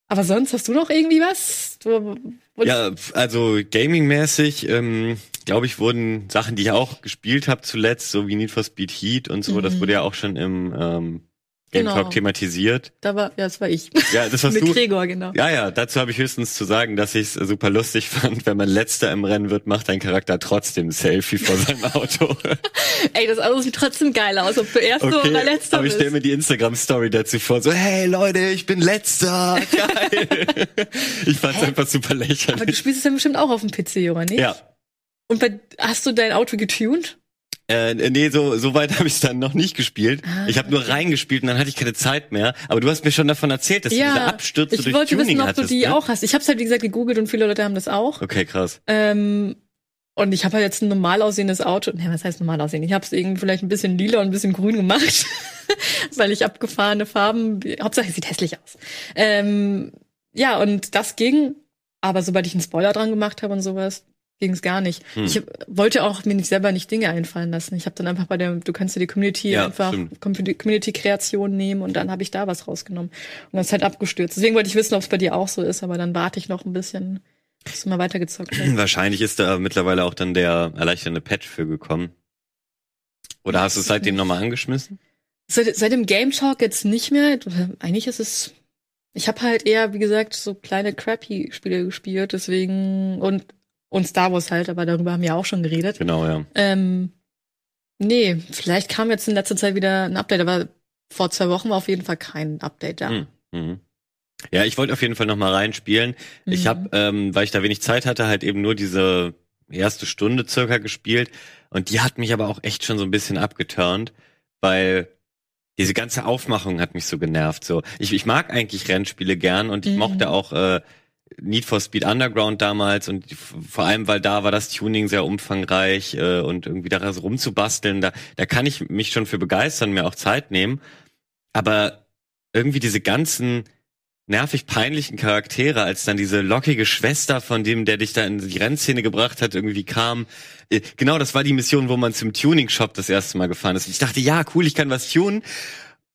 aber sonst hast du noch irgendwie was? Du, Ja, also gaming-mäßig, ähm, glaube ich, wurden Sachen, die ich auch gespielt habe zuletzt, so wie Need for Speed Heat und so, das Mhm. wurde ja auch schon im ähm, Game Genau. Talk thematisiert. Da war, ja, das war ich. Ja, das hast *laughs* mit du. Gregor, genau. Ja, ja, dazu habe ich höchstens zu sagen, dass ich es super lustig fand, wenn man letzter im Rennen wird, macht dein Charakter trotzdem ein Selfie vor seinem *laughs* Auto. Ey, das Auto sieht trotzdem geil aus, ob du erster oder letzter aber ich bist. stelle mir die Instagram-Story dazu vor, so, hey Leute, ich bin letzter, geil. *laughs* ich fand's Hä? einfach super aber du lächerlich. spielst es ja bestimmt auch auf dem PC, oder nicht? Ja, Und bei, hast du dein Auto getuned? Äh, nee, so, so weit *laughs* habe ich dann noch nicht gespielt. Ah, ich habe nur reingespielt und dann hatte ich keine Zeit mehr. Aber du hast mir schon davon erzählt, dass du diese Abstürze ich durch wollte Tuning wissen, ob hattest. du die ne? auch hast. Ich habe halt wie gesagt gegoogelt und viele Leute haben das auch. Okay, krass. Ähm, und ich habe halt jetzt ein normal aussehendes Auto. Ne, was heißt normal aussehen? Ich habe es irgendwie vielleicht ein bisschen lila und ein bisschen grün gemacht, *laughs* weil ich abgefahrene Farben. Hauptsache es sieht hässlich aus. Ähm, ja, und das ging. Aber sobald ich einen Spoiler dran gemacht habe und sowas, ging es gar nicht. Hm. Ich wollte auch mir nicht selber nicht Dinge einfallen lassen. Ich habe dann einfach bei der, du kannst ja die Community Ja, einfach. Community-Kreation nehmen und dann habe ich da was rausgenommen. Und das ist halt abgestürzt. Deswegen wollte ich wissen, ob es bei dir auch so ist, aber dann warte ich noch ein bisschen, bis du mal weitergezockt hast. *clears throat* Wahrscheinlich ist da mittlerweile auch dann der erleichternde Patch für gekommen. Oder hast du es seitdem nochmal angeschmissen? Seit, seit dem Game Talk jetzt nicht mehr. Eigentlich ist es. Ich habe halt eher, wie gesagt, so kleine crappy Spiele gespielt, deswegen und und Star Wars halt, aber darüber haben wir auch schon geredet. Genau, ja. Ähm, nee, vielleicht kam jetzt in letzter Zeit wieder ein Update, aber vor zwei Wochen war auf jeden Fall kein Update da. Hm, mhm. Ja, ich wollte auf jeden Fall noch mal reinspielen. Mhm. Ich habe, ähm, weil ich da wenig Zeit hatte, halt eben nur diese erste Stunde circa gespielt und die hat mich aber auch echt schon so ein bisschen abgeturnt, weil diese ganze Aufmachung hat mich so genervt. So, ich, ich mag eigentlich Rennspiele gern und ich mhm. mochte auch äh, Need for Speed Underground damals und vor allem, weil da war das Tuning sehr umfangreich äh, und irgendwie da rumzubasteln, da, da kann ich mich schon für begeistern, mir auch Zeit nehmen. Aber irgendwie diese ganzen nervig peinlichen Charaktere, als dann diese lockige Schwester von dem, der dich da in die Rennszene gebracht hat, irgendwie kam. Äh, genau, das war die Mission, wo man zum Tuning-Shop das erste Mal gefahren ist. Und ich dachte, ja, cool, ich kann was tunen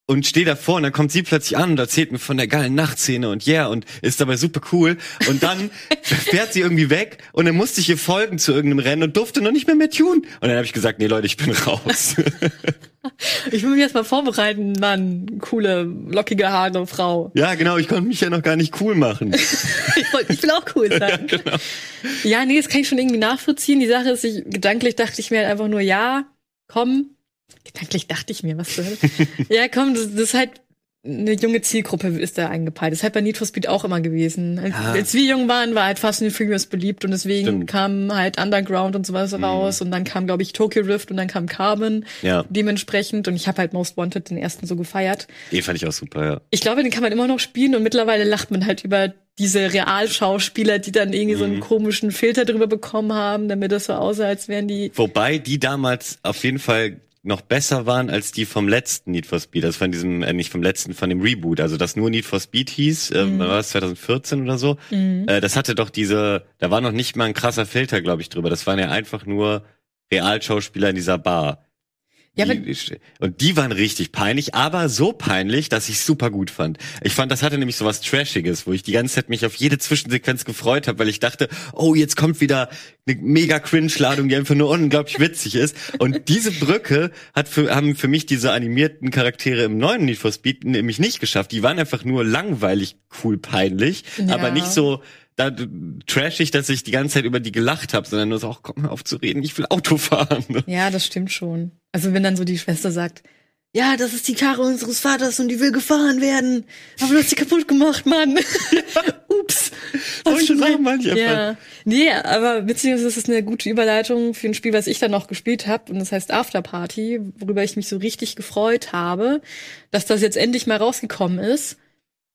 und stehe davor und dann kommt sie plötzlich an und erzählt mir von der geilen Nachtszene und yeah und ist dabei super cool und dann *laughs* fährt sie irgendwie weg und dann musste ich ihr folgen zu irgendeinem Rennen und durfte noch nicht mehr mehr tun und dann habe ich gesagt, nee Leute, ich bin raus. *laughs* ich will mich erst mal vorbereiten, Mann, coole lockige Haare Frau. Ja, genau, ich konnte mich ja noch gar nicht cool machen. *laughs* ich, wollt, ich will auch cool sein. Ja, genau. ja, nee, das kann ich schon irgendwie nachvollziehen. Die Sache ist, ich gedanklich dachte ich mir halt einfach nur ja, komm, Gedanklich dachte ich mir, was soll *laughs* Ja, komm, das, das ist halt eine junge Zielgruppe ist da eingepeilt. Das ist halt bei Need for Speed auch immer gewesen. Ja. Als wir jung waren, war halt Fast and Furious beliebt und deswegen Stimmt. kam halt Underground und sowas mhm. raus und dann kam, glaube ich, Tokyo Rift und dann kam Carbon ja. dementsprechend und ich habe halt Most Wanted den ersten so gefeiert. Den fand ich auch super, ja. Ich glaube, den kann man immer noch spielen und mittlerweile lacht man halt über diese Realschauspieler, die dann irgendwie mhm. so einen mhm. komischen Filter drüber bekommen haben, damit das so aussah, als wären die. Wobei die damals auf jeden Fall noch besser waren als die vom letzten Need for Speed, also von diesem, äh, nicht vom letzten, von dem Reboot, also das nur Need for Speed hieß, äh, mhm. war das 2014 oder so, mhm. äh, das hatte doch diese, da war noch nicht mal ein krasser Filter, glaube ich, drüber, das waren ja einfach nur Realschauspieler in dieser Bar. Ja, die, und die waren richtig peinlich, aber so peinlich, dass ich super gut fand. Ich fand, das hatte nämlich so was Trashiges, wo ich die ganze Zeit mich auf jede Zwischensequenz gefreut habe, weil ich dachte, oh, jetzt kommt wieder eine mega Cringe-Ladung, die einfach nur unglaublich witzig ist. Und diese Brücke hat für, haben für mich diese animierten Charaktere im neuen Need for Speed nämlich nicht geschafft. Die waren einfach nur langweilig, cool, peinlich, ja. aber nicht so da trashig, dass ich die ganze Zeit über die gelacht habe, sondern nur so, ach, komm auf zu reden, ich will Auto fahren. *laughs* Ja, das stimmt schon. Also wenn dann so die Schwester sagt, ja, das ist die Karre unseres Vaters und die will gefahren werden. Aber du hast sie kaputt gemacht, Mann. *laughs* Ups. Solche Sachen manche Ja. Nee, aber beziehungsweise ist es eine gute Überleitung für ein Spiel, was ich dann noch gespielt habe. Und das heißt Afterparty, worüber ich mich so richtig gefreut habe, dass das jetzt endlich mal rausgekommen ist.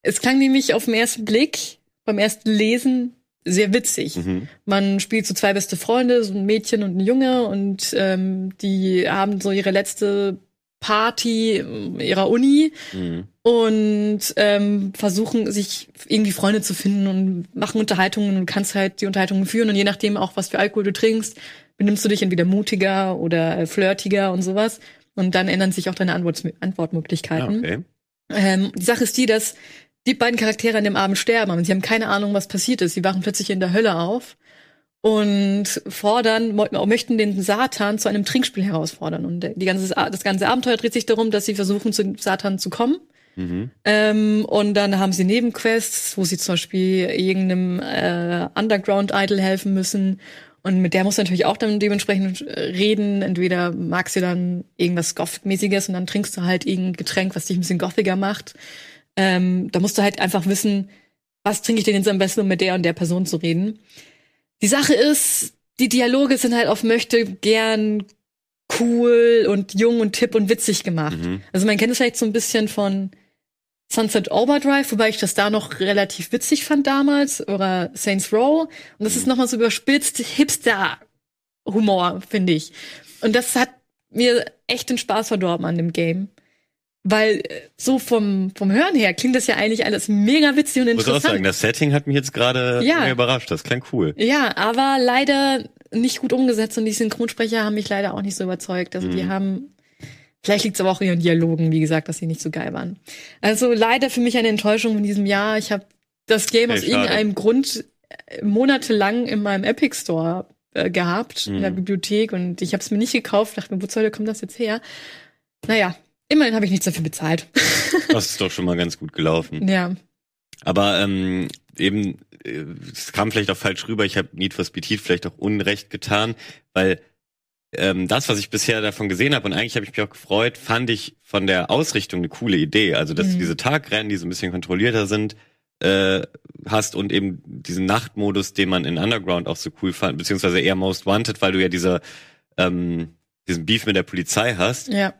Es klang nämlich auf den ersten Blick beim ersten Lesen sehr witzig. Mhm. Man spielt so zwei beste Freunde, so ein Mädchen und ein Junge und ähm, die haben so ihre letzte Party ihrer Uni mhm. und ähm, versuchen sich irgendwie Freunde zu finden und machen Unterhaltungen und kannst halt die Unterhaltungen führen und je nachdem auch was für Alkohol du trinkst, benimmst du dich entweder mutiger oder flirtiger und sowas und dann ändern sich auch deine Antwort Antwortmöglichkeiten. Okay. Ähm, die Sache ist die, dass die beiden Charaktere an dem Abend sterben, aber sie haben keine Ahnung, was passiert ist. Sie wachen plötzlich in der Hölle auf und fordern, möchten den Satan zu einem Trinkspiel herausfordern. Und die ganze, das ganze Abenteuer dreht sich darum, dass sie versuchen, zu Satan zu kommen. Mhm. Ähm, und dann haben sie Nebenquests, wo sie zum Beispiel irgendeinem äh, Underground-Idol helfen müssen. Und mit der muss natürlich auch dann dementsprechend äh, reden. Entweder magst du dann irgendwas Gothic-mäßiges und dann trinkst du halt irgendein Getränk, was dich ein bisschen gothiger macht. Ähm, da musst du halt einfach wissen, was trinke ich denn jetzt am besten, um mit der und der Person zu reden. Die Sache ist, die Dialoge sind halt auf möchte gern cool und jung und tipp und witzig gemacht. Mhm. Also man kennt es vielleicht so ein bisschen von Sunset Overdrive, wobei ich das da noch relativ witzig fand damals, oder Saints Row. Und das mhm. ist nochmal so überspitzt Hipster-Humor, finde ich. Und das hat mir echt den Spaß verdorben an dem Game. Weil äh, so vom, vom Hören her klingt das ja eigentlich alles mega witzig und interessant. Ich muss auch sagen, das Setting hat mich jetzt gerade ja. überrascht. Das klingt cool. Ja, aber leider nicht gut umgesetzt und die Synchronsprecher haben mich leider auch nicht so überzeugt. Also mhm. die haben, vielleicht liegt es aber auch in ihren Dialogen, wie gesagt, dass sie nicht so geil waren. Also leider für mich eine Enttäuschung in diesem Jahr. Ich habe das Game hey, aus schade. irgendeinem Grund äh, monatelang in meinem Epic Store äh, gehabt, mhm. in der mhm. Bibliothek und ich habe es mir nicht gekauft. Dachte mir, wo soll kommt das jetzt her? Naja, Immerhin habe ich nichts dafür bezahlt. *laughs* das ist doch schon mal ganz gut gelaufen. Ja. Aber ähm, eben, äh, es kam vielleicht auch falsch rüber. Ich habe Need for Speed Heat vielleicht auch Unrecht getan, weil ähm, das, was ich bisher davon gesehen habe, und eigentlich habe ich mich auch gefreut, fand ich von der Ausrichtung eine coole Idee. Also, dass mhm. diese Tagrennen, die so ein bisschen kontrollierter sind, äh, hast und eben diesen Nachtmodus, den man in Underground auch so cool fand, beziehungsweise eher Most Wanted, weil du ja diese ähm, diesen Beef mit der Polizei hast. Ja.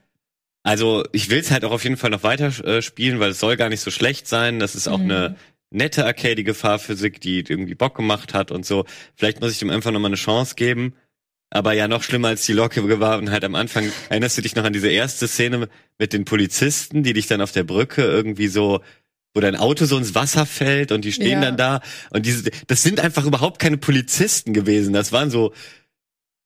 Also ich will es halt auch auf jeden Fall noch weiter äh, spielen, weil es soll gar nicht so schlecht sein. Das ist auch Mhm. eine nette arcadige Fahrphysik, die irgendwie Bock gemacht hat und so. Vielleicht muss ich dem einfach nochmal eine Chance geben. Aber ja, noch schlimmer als die Locke war und halt am Anfang, erinnerst du dich noch an diese erste Szene mit den Polizisten, die dich dann auf der Brücke irgendwie so, wo dein Auto so ins Wasser fällt und die stehen Ja. dann da und diese, das sind einfach überhaupt keine Polizisten gewesen. Das waren so,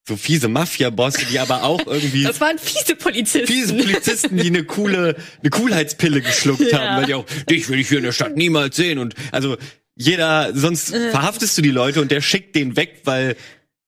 so fiese Mafia-Bosse, die aber auch irgendwie Das waren fiese Polizisten. fiese Polizisten, die eine coole, eine Coolheitspille geschluckt Ja. haben, weil die auch, dich will ich hier in der Stadt niemals sehen und also jeder, sonst Äh. verhaftest du die Leute und der schickt den weg, weil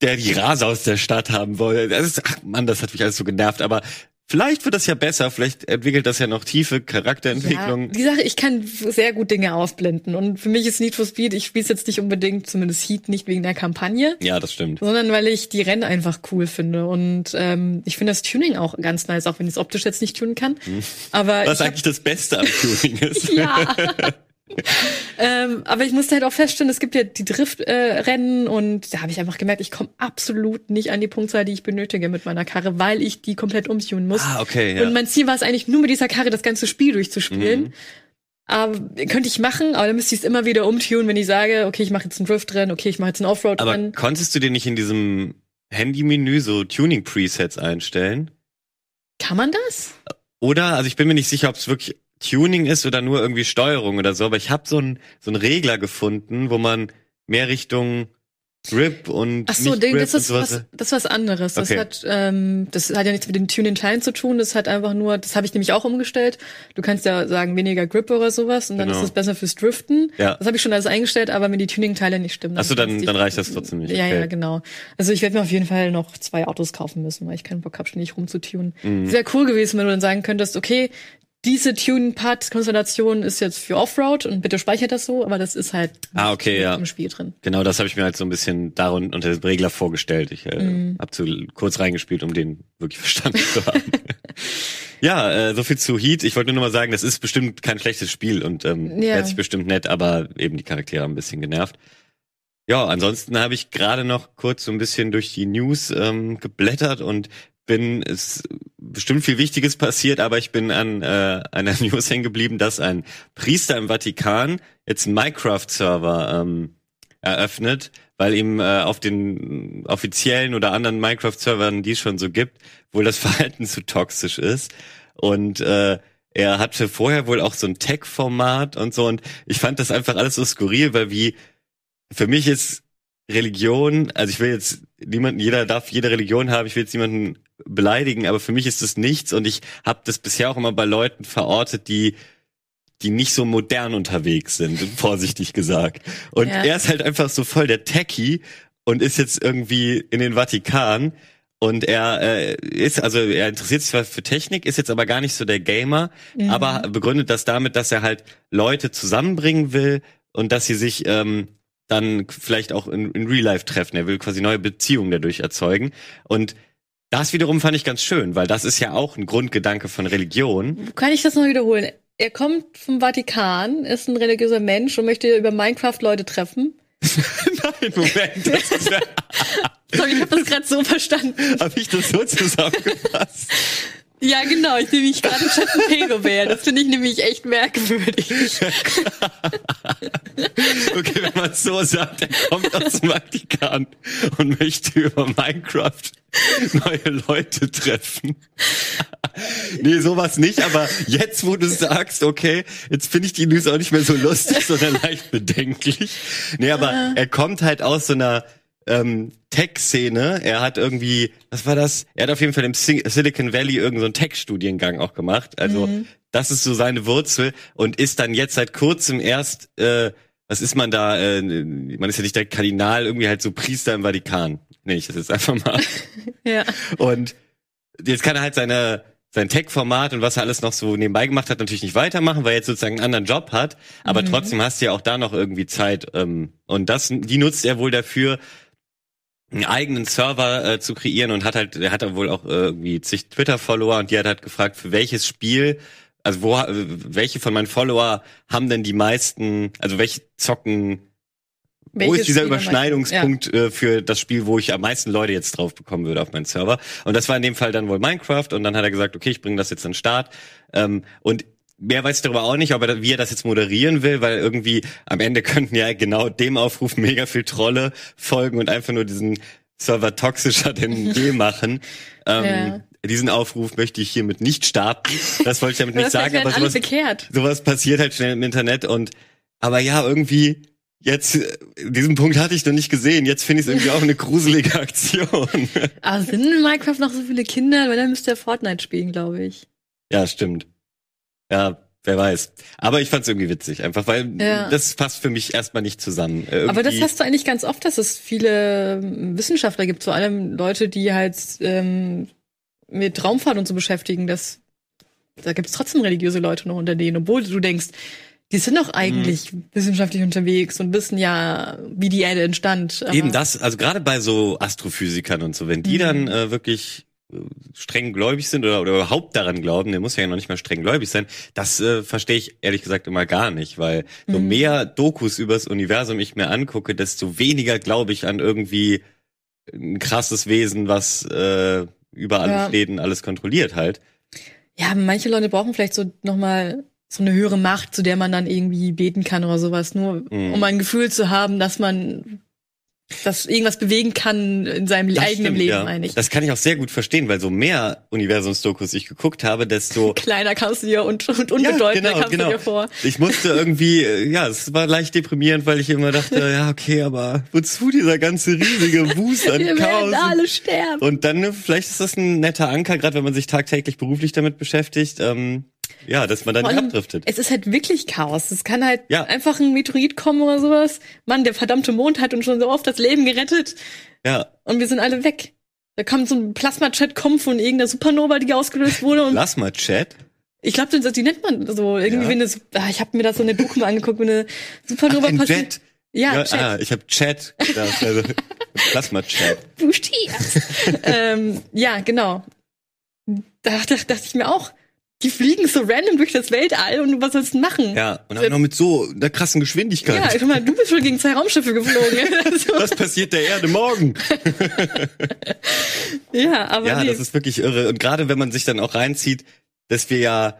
der die Rase aus der Stadt haben wollte. Das ist, ach Mann, das hat mich alles so genervt, aber vielleicht wird das ja besser, vielleicht entwickelt das ja noch tiefe Ja, Charakterentwicklung. die Sache, ich kann sehr gut Dinge ausblenden. Und für mich ist Need for Speed, ich spiele es jetzt nicht unbedingt, zumindest Heat nicht wegen der Kampagne, Ja, das stimmt. sondern weil ich die Rennen einfach cool finde. Und ähm, ich finde das Tuning auch ganz nice, auch wenn ich es optisch jetzt nicht tunen kann. Aber Mhm. Was ich hab, eigentlich das Beste am Tuning ist. *laughs* ja. *laughs* *laughs* ähm, aber ich musste halt auch feststellen, es gibt ja die Driftrennen äh, und da habe ich einfach gemerkt, ich komme absolut nicht an die Punktzahl, die ich benötige mit meiner Karre, weil ich die komplett umtunen muss. Ah, okay, ja. Und mein Ziel war es eigentlich nur mit dieser Karre das ganze Spiel durchzuspielen. Mhm. Aber könnte ich machen, aber dann müsste ich es immer wieder umtunen, wenn ich sage, okay, ich mache jetzt ein Driftrennen, okay, ich mache jetzt ein Aber Offroad-Rennen. konntest du dir nicht in diesem Handy-Menü so Tuning-Presets einstellen? Kann man das? Oder, also ich bin mir nicht sicher, ob es wirklich Tuning ist oder nur irgendwie Steuerung oder so, aber ich habe so einen so einen Regler gefunden, wo man mehr Richtung Grip und Ach so, Ding, das ist was, das ist was anderes. Das Okay. hat, ähm, das hat ja nichts mit den Tuning-Teilen zu tun. Das hat einfach nur, das habe ich nämlich auch umgestellt. Du kannst ja sagen weniger Grip oder sowas und dann Genau. ist es besser fürs Driften. Ja. Das habe ich schon alles eingestellt, aber wenn die Tuning-Teile nicht stimmen. Ach so, dann- kannst du- dann reicht das trotzdem nicht. Ja, Okay. ja, genau. Also ich werde mir auf jeden Fall noch zwei Autos kaufen müssen, weil ich keinen Bock habe, ständig rumzutunen. Mhm. Wäre cool gewesen, wenn du dann sagen könntest, okay, diese Tune-Part-Konstellation ist jetzt für Offroad und bitte speichert das so, aber das ist halt Ah, okay, ja. im Spiel drin. Genau, das habe ich mir halt so ein bisschen darun unter dem Regler vorgestellt. Ich äh, Mhm. hab zu kurz reingespielt, um den wirklich *laughs* verstanden zu haben. *laughs* ja, äh, so viel zu Heat. Ich wollte nur noch mal sagen, das ist bestimmt kein schlechtes Spiel und ähm, Ja. hört sich bestimmt nett, aber eben die Charaktere haben ein bisschen genervt. Ja, ansonsten habe ich gerade noch kurz so ein bisschen durch die News ähm, geblättert und bin es bestimmt viel Wichtiges passiert, aber ich bin an äh, einer *laughs* News hängen geblieben, dass ein Priester im Vatikan jetzt Minecraft-Server ähm, eröffnet, weil ihm äh, auf den offiziellen oder anderen Minecraft-Servern, die es schon so gibt, wohl das *laughs* Verhalten zu toxisch ist. Und äh, er hatte vorher wohl auch so ein Tech-Format und so. Und ich fand das einfach alles so skurril, weil wie für mich ist Religion, also ich will jetzt niemanden, jeder darf jede Religion haben, ich will jetzt niemanden beleidigen, aber für mich ist das nichts und ich habe das bisher auch immer bei Leuten verortet, die die nicht so modern unterwegs sind, *laughs* vorsichtig gesagt. Und Ja. er ist halt einfach so voll der Techie und ist jetzt irgendwie in den Vatikan und er äh, ist, also er interessiert sich zwar für Technik, ist jetzt aber gar nicht so der Gamer, Mhm. aber begründet das damit, dass er halt Leute zusammenbringen will und dass sie sich ähm, dann vielleicht auch in, in Real Life treffen. Er will quasi neue Beziehungen dadurch erzeugen. Und das wiederum fand ich ganz schön, weil das ist ja auch ein Grundgedanke von Religion. Kann ich das noch wiederholen? Er kommt vom Vatikan, ist ein religiöser Mensch und möchte über Minecraft Leute treffen. *laughs* Nein, Moment, das ist, *laughs* Sorry, ich habe das gerade so verstanden. habe ich das so zusammengefasst? *laughs* Ja, genau. Ich nehme mich gerade Chat ein Pego-Bär. Das finde ich nämlich echt merkwürdig. *laughs* Okay, wenn man es so sagt, er kommt aus dem Vatikan und möchte über Minecraft neue Leute treffen. *laughs* Nee, sowas nicht, aber jetzt, wo du sagst, okay, jetzt finde ich die News auch nicht mehr so lustig, sondern leicht bedenklich. Nee, aber er kommt halt aus so einer ähm, Tech-Szene. Er hat irgendwie, was war das? Er hat auf jeden Fall im Sil- Silicon Valley irgendeinen so Tech-Studiengang auch gemacht. Also das ist so seine Wurzel und ist dann jetzt seit kurzem erst, äh, was ist man da? Äh, man ist ja nicht der Kardinal, irgendwie halt so Priester im Vatikan. Nenne ich das jetzt einfach mal. *laughs* Ja. Und jetzt kann er halt seine sein Tech-Format und was er alles noch so nebenbei gemacht hat, natürlich nicht weitermachen, weil er jetzt sozusagen einen anderen Job hat. Aber trotzdem hast du ja auch da noch irgendwie Zeit. Ähm, und das, die nutzt er wohl dafür, einen eigenen Server äh, zu kreieren und hat halt, er hat wohl auch äh, irgendwie zig Twitter-Follower und die hat halt gefragt, für welches Spiel also wo, welche von meinen Follower haben denn die meisten, also welche zocken wo Welches ist dieser Spiel Überschneidungspunkt äh, für das Spiel, wo ich am meisten Leute jetzt drauf bekommen würde auf meinen Server? Und das war in dem Fall dann wohl Minecraft und dann hat er gesagt, okay, ich bringe das jetzt an den Start. Ähm, und mehr weiß ich darüber auch nicht, ob er, wie er das jetzt moderieren will, weil irgendwie am Ende könnten ja genau dem Aufruf mega viel Trolle folgen und einfach nur diesen Server toxischer denn je *laughs* machen. Ähm, Ja. Diesen Aufruf möchte ich hiermit nicht starten. Das wollte ich damit nicht sagen, wir aber sowas, sowas passiert halt schnell im Internet und aber ja, irgendwie jetzt diesen Punkt hatte ich noch nicht gesehen. Jetzt finde ich es irgendwie auch eine gruselige Aktion. Aber sind in Minecraft noch so viele Kinder? Weil dann müsste er Fortnite spielen, glaube ich. ja, stimmt. Ja, wer weiß. Aber ich fand es irgendwie witzig, einfach weil Ja. das passt für mich erstmal nicht zusammen. Äh, Aber das irgendwie- hast du eigentlich ganz oft, dass es viele ähm, Wissenschaftler gibt, vor allem Leute, die halt ähm, mit Raumfahrt und so beschäftigen. Das, da gibt es trotzdem religiöse Leute noch unter denen, obwohl du denkst, die sind doch eigentlich Mhm. wissenschaftlich unterwegs und wissen ja, wie die Erde entstand. Eben das, also gerade bei so Astrophysikern und so, wenn die Mhm. dann äh, wirklich streng gläubig sind oder, oder überhaupt daran glauben, der muss ja noch nicht mal streng gläubig sein, das äh, verstehe ich ehrlich gesagt immer gar nicht, weil so Mhm. mehr Dokus übers Universum ich mir angucke, desto weniger glaube ich an irgendwie ein krasses Wesen, was äh, über alle Ja. und alles kontrolliert halt. Ja, manche Leute brauchen vielleicht so nochmal so eine höhere Macht, zu der man dann irgendwie beten kann oder sowas, nur Mhm. um ein Gefühl zu haben, dass man dass irgendwas bewegen kann in seinem Das eigenen stimmt, Leben, ja. meine ich. Das kann ich auch sehr gut verstehen, weil so mehr Universumsdokus ich geguckt habe, desto *laughs* Kleiner kamst du dir und, und unbedeutender genau, kamst genau. du dir vor. Ich musste irgendwie, äh, ja, es war leicht deprimierend, weil ich immer dachte, ja, okay, aber wozu dieser ganze riesige Wust an *laughs* Wir Chaos? werden alle sterben. Und dann, ne, vielleicht ist das ein netter Anker, gerade wenn man sich tagtäglich beruflich damit beschäftigt, ähm, ja, dass man dann nicht abdriftet. Es ist halt wirklich Chaos. Es kann halt Ja. einfach ein Meteorit kommen oder sowas. Mann, der verdammte Mond hat uns schon so oft das Leben gerettet Ja, und wir sind alle weg. Da kommt so ein Plasma-Chat kommen von irgendeiner Supernova, die ausgelöst wurde und lass mal Chat. Ich glaube, das die nennt man so irgendwie, Ja. wenn es. Ah, ich habe mir das so eine Doku mal angeguckt, wenn eine Supernova Ein passiert. Jet. Ja, Chat. Ah, ich habe Chat gedacht, also *laughs* Plasma-Chat. Bustiers. ähm, ja, genau. Da dachte ich mir auch, die fliegen so random durch das Weltall und was sollst du machen? Ja, und auch noch mit so einer krassen Geschwindigkeit. Ja, guck mal, du bist schon gegen zwei Raumschiffe geflogen. *laughs* also, Was passiert der Erde morgen? *laughs* ja, aber Ja, nee. das ist wirklich irre. Und gerade wenn man sich dann auch reinzieht, dass wir ja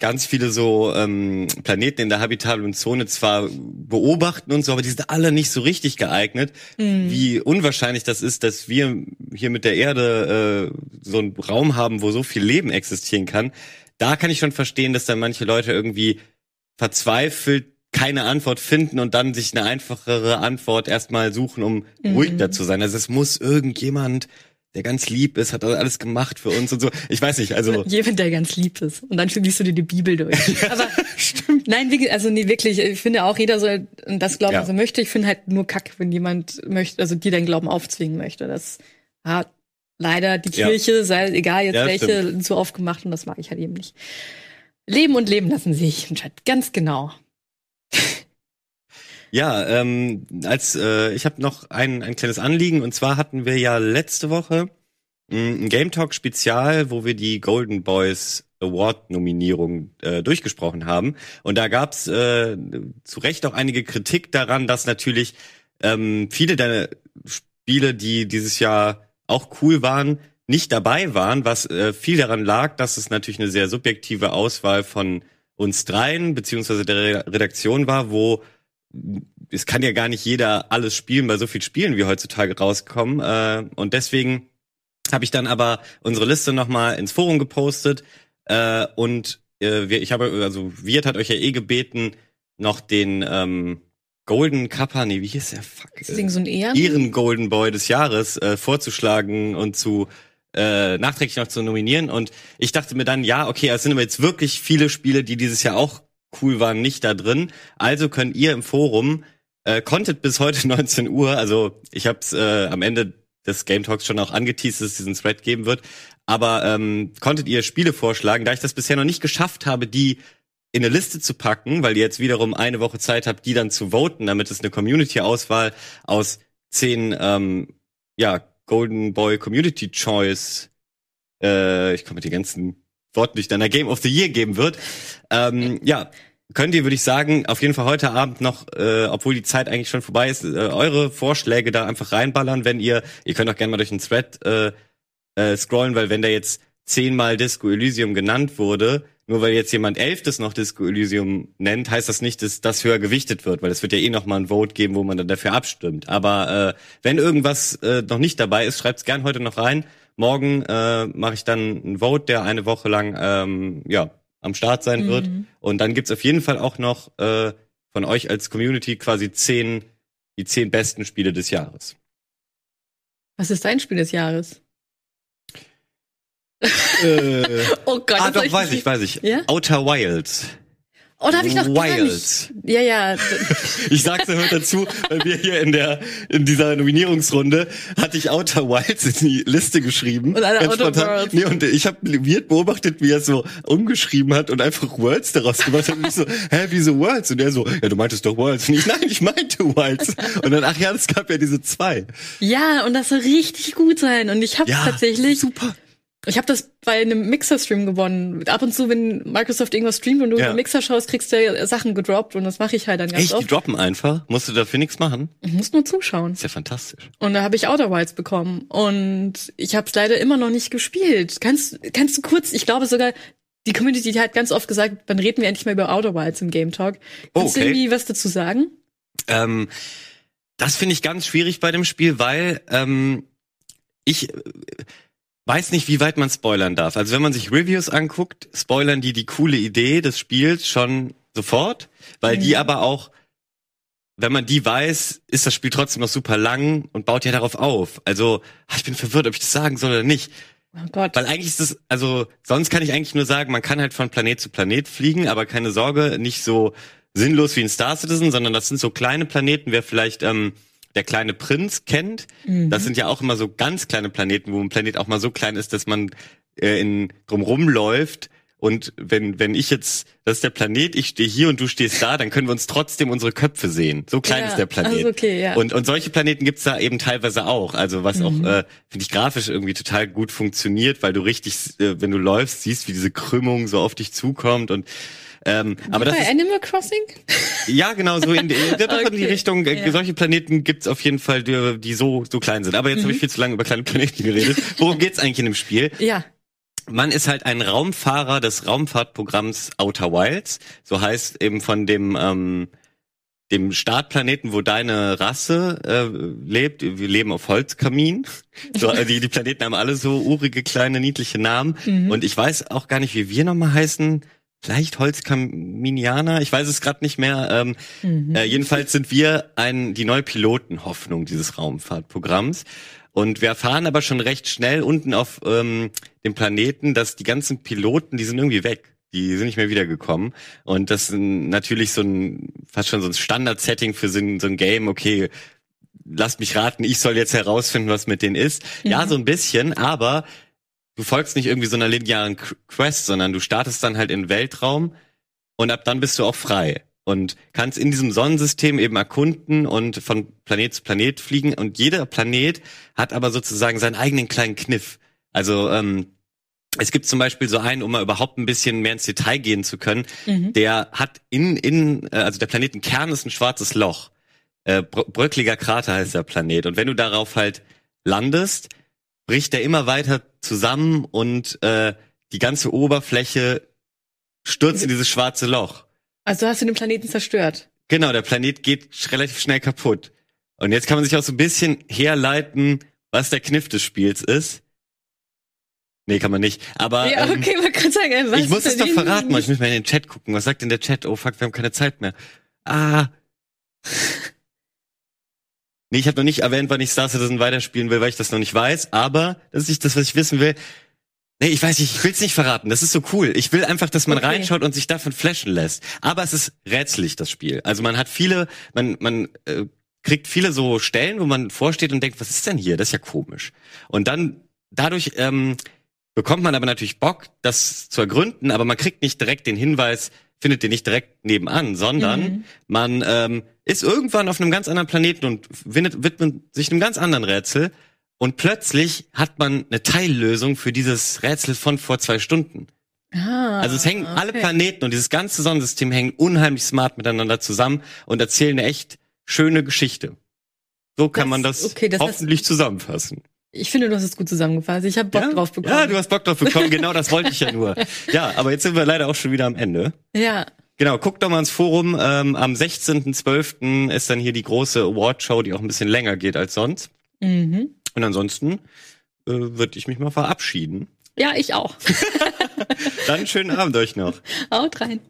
ganz viele so ähm, Planeten in der habitablen Zone zwar beobachten und so, aber die sind alle nicht so richtig geeignet. Mhm. Wie unwahrscheinlich das ist, dass wir hier mit der Erde äh, so einen Raum haben, wo so viel Leben existieren kann. Da kann ich schon verstehen, dass dann manche Leute irgendwie verzweifelt keine Antwort finden und dann sich eine einfachere Antwort erstmal suchen, um Mhm. ruhiger zu sein. Also es muss irgendjemand, der ganz lieb ist, hat alles gemacht für uns und so. Ich weiß nicht, also *laughs* Jemand, der ganz lieb ist. Und dann liest du dir die Bibel durch. *laughs* Aber *laughs* nein, wirklich, also nee, wirklich, ich finde auch, jeder soll das glauben, Ja. was er möchte. Ich finde halt nur kack, wenn jemand möchte, also dir deinen Glauben aufzwingen möchte. Das hat leider die Ja. Kirche, sei egal jetzt Ja, welche, zu aufgemacht und das mag ich halt eben nicht. Leben und leben lassen sich. Ganz genau. *laughs* Ja, ähm, als äh, ich habe noch ein, ein kleines Anliegen und zwar hatten wir ja letzte Woche mh, ein Game Talk Spezial, wo wir die Golden Boys Award Nominierung äh, durchgesprochen haben und da gab's äh, zu Recht auch einige Kritik daran, dass natürlich ähm, viele der Spiele, die dieses Jahr auch cool waren, nicht dabei waren, was äh, viel daran lag, dass es natürlich eine sehr subjektive Auswahl von uns dreien beziehungsweise der Re- Redaktion war, wo es kann ja gar nicht jeder alles spielen bei so viel Spielen, wie heutzutage rauskommen. Äh, und deswegen habe ich dann aber unsere Liste nochmal ins Forum gepostet. Äh, und äh, wir, ich habe, also Wirt hat euch ja eh gebeten, noch den ähm, Golden Kappa, nee, wie hieß der? Fuck. Ding so ein Ehren? Ihren Golden Boy des Jahres äh, vorzuschlagen und zu äh, nachträglich noch zu nominieren. Und ich dachte mir dann, ja, okay, es sind aber jetzt wirklich viele Spiele, die dieses Jahr auch cool waren, nicht da drin. Also könnt ihr im Forum äh, konntet bis heute *laughs* 19 Uhr, also ich habe es äh, am Ende des Game Talks schon auch angeteased, dass es diesen Thread geben wird, aber ähm, konntet ihr Spiele vorschlagen, da ich das bisher noch nicht geschafft habe, die in eine Liste zu packen, weil ihr jetzt wiederum eine Woche Zeit habt, die dann zu voten, damit es eine Community-Auswahl aus zehn ähm, ja, Golden Boy Community Choice, äh, ich komme mit den ganzen wortnüchterner Game of the Year geben wird. Ähm, ja, könnt ihr, würde ich sagen, auf jeden Fall heute Abend noch, äh, obwohl die Zeit eigentlich schon vorbei ist, äh, eure Vorschläge da einfach reinballern, wenn ihr, ihr könnt auch gerne mal durch den Thread äh, äh, scrollen, weil wenn da jetzt zehnmal Disco Elysium genannt wurde, nur weil jetzt jemand elftes noch Disco Elysium nennt, heißt das nicht, dass das höher gewichtet wird, weil es wird ja eh noch mal ein Vote geben, wo man dann dafür abstimmt. Aber äh, wenn irgendwas äh, noch nicht dabei ist, schreibt's gern heute noch rein. Morgen äh, mache ich dann ein Vote, der eine Woche lang ähm, ja am Start sein wird. Mhm. Und dann gibt's auf jeden Fall auch noch äh, von euch als Community quasi zehn die zehn besten Spiele des Jahres. Was ist dein Spiel des Jahres? Äh, Oh Gott, ah, doch, weiß ich, weiß ich. Ja? Outer Wilds. Oh, da habe ich noch gar Wild. nicht. Ja, ja. *laughs* Ich sag's ja heute dazu, weil wir hier in der in dieser Nominierungsrunde hatte ich Outer Wilds in die Liste geschrieben. Und Ganz Outer. Worlds. Nee, und ich habe weird beobachtet, wie er so umgeschrieben hat und einfach Worlds daraus gemacht hat. Und ich so, hä, wieso Worlds? Und er so, ja, du meintest doch Worlds. Und ich, nein, ich meinte Wilds. Und dann, ach ja, es gab ja diese zwei. Ja, und das soll richtig gut sein. Und ich habe Ja, tatsächlich, super. Ich habe das bei einem Mixer-Stream gewonnen. Ab und zu, wenn Microsoft irgendwas streamt und du Ja. Mixer schaust, kriegst du ja Sachen gedroppt und das mache ich halt dann ganz Echt, die oft. droppen einfach. Musst du dafür nichts machen? Ich muss nur zuschauen. Ist ja fantastisch. Und da habe ich Outer Wilds bekommen. Und ich habe es leider immer noch nicht gespielt. Kannst, kannst du kurz, ich glaube sogar, die Community hat ganz oft gesagt, dann reden wir endlich mal über Outer Wilds im Game Talk. Oh, Kannst du okay. irgendwie was dazu sagen? Ähm, das finde ich ganz schwierig bei dem Spiel, weil ähm, ich äh, weiß nicht, wie weit man spoilern darf. Also wenn man sich Reviews anguckt, spoilern die die coole Idee des Spiels schon sofort, weil die Mhm. aber auch, wenn man die weiß, ist das Spiel trotzdem noch super lang und baut ja darauf auf. Also ah, ich bin verwirrt, ob ich das sagen soll oder nicht. Oh Gott. Weil eigentlich ist es, also sonst kann ich eigentlich nur sagen, man kann halt von Planet zu Planet fliegen, aber keine Sorge, nicht so sinnlos wie in Star Citizen, sondern das sind so kleine Planeten, wer vielleicht ähm, der kleine Prinz kennt. Mhm. Das sind ja auch immer so ganz kleine Planeten, wo ein Planet auch mal so klein ist, dass man äh, in drumrum läuft. Und wenn, wenn ich jetzt, das ist der Planet, ich stehe hier und du stehst da, dann können wir uns trotzdem unsere Köpfe sehen. So klein Ja, ist der Planet. also okay, ja. Und, und solche Planeten gibt's da eben teilweise auch. Also was auch, äh, finde ich, grafisch irgendwie total gut funktioniert, weil du richtig, äh, wenn du läufst, siehst, wie diese Krümmung so auf dich zukommt und ähm, aber das ist, Animal Crossing? ja, genau, so in, die- doch in *laughs* die Okay, Richtung. Äh, ja. Solche Planeten gibt's auf jeden Fall, die, die so, so klein sind. Aber jetzt Mhm. habe ich viel zu lange über kleine Planeten geredet. Worum geht's eigentlich in dem Spiel? Ja. Man ist halt ein Raumfahrer des Raumfahrtprogramms Outer Wilds. So heißt eben von dem, ähm, dem Startplaneten, wo deine Rasse äh, lebt. Wir leben auf Holzkamin. So, äh, die, die Planeten haben alle so urige, kleine, niedliche Namen. Mhm. Und ich weiß auch gar nicht, wie wir nochmal heißen. Vielleicht Holzkaminianer? Ich weiß es gerade nicht mehr. Ähm, Mhm. äh, jedenfalls sind wir ein, die neue Pilotenhoffnung dieses Raumfahrtprogramms. Und wir erfahren aber schon recht schnell unten auf ähm, dem Planeten, dass die ganzen Piloten, die sind irgendwie weg. Die sind nicht mehr wiedergekommen. Und das ist natürlich so ein, fast schon so ein Standard-Setting für so ein, so ein Game. Okay, lasst mich raten, ich soll jetzt herausfinden, was mit denen ist. Ja, Mhm. so ein bisschen, aber du folgst nicht irgendwie so einer linearen Qu- Quest, sondern du startest dann halt in Weltraum und ab dann bist du auch frei und kannst in diesem Sonnensystem eben erkunden und von Planet zu Planet fliegen und jeder Planet hat aber sozusagen seinen eigenen kleinen Kniff. Also ähm, es gibt zum Beispiel so einen, um mal überhaupt ein bisschen mehr ins Detail gehen zu können, Mhm. der hat in, in, äh, also der Planetenkern ist ein schwarzes Loch. Äh, Br- Bröckliger Krater heißt der Planet. Und wenn du darauf halt landest, bricht er immer weiter zusammen und äh, die ganze Oberfläche stürzt in dieses schwarze Loch. Also hast du den Planeten zerstört. Genau, der Planet geht relativ schnell kaputt. Und jetzt kann man sich auch so ein bisschen herleiten, was der Kniff des Spiels ist. Nee, kann man nicht. Aber ja, ähm, okay, man kann sagen, ey, was ich muss es doch verraten, mal. ich muss mal in den Chat gucken. Was sagt denn der Chat? Oh fuck, wir haben keine Zeit mehr. Ah. Nee, ich habe noch nicht erwähnt, wann ich Star Citizen weiterspielen will, weil ich das noch nicht weiß. Aber das ist das, was ich wissen will. Nee, ich weiß nicht, ich will's nicht verraten. Das ist so cool. Ich will einfach, dass man Okay. reinschaut und sich davon flashen lässt. Aber es ist rätselig, das Spiel. Also man hat viele, man, man äh, kriegt viele so Stellen, wo man vorsteht und denkt, was ist denn hier? Das ist ja komisch. Und dann dadurch ähm, bekommt man aber natürlich Bock, das zu ergründen, aber man kriegt nicht direkt den Hinweis, findet den nicht direkt nebenan, sondern Mhm. man ähm, ist irgendwann auf einem ganz anderen Planeten und windet, widmet sich einem ganz anderen Rätsel und plötzlich hat man eine Teillösung für dieses Rätsel von vor zwei Stunden. Ah, Also es hängen alle okay. Planeten und dieses ganze Sonnensystem hängen unheimlich smart miteinander zusammen und erzählen eine echt schöne Geschichte. So kann Das- man das, okay, das heißt- hoffentlich zusammenfassen. Ich finde, du hast es gut zusammengefasst. Ich habe Bock ja? drauf bekommen. Ja, du hast Bock drauf bekommen, genau das wollte ich ja nur. *laughs* Ja, aber jetzt sind wir leider auch schon wieder am Ende. Ja. Genau, guckt doch mal ins Forum. Ähm, am 16.12. ist dann hier die große Award-Show, die auch ein bisschen länger geht als sonst. Mhm. Und ansonsten äh, würde ich mich mal verabschieden. Ja, ich auch. *laughs* Dann schönen Abend euch noch. Haut rein.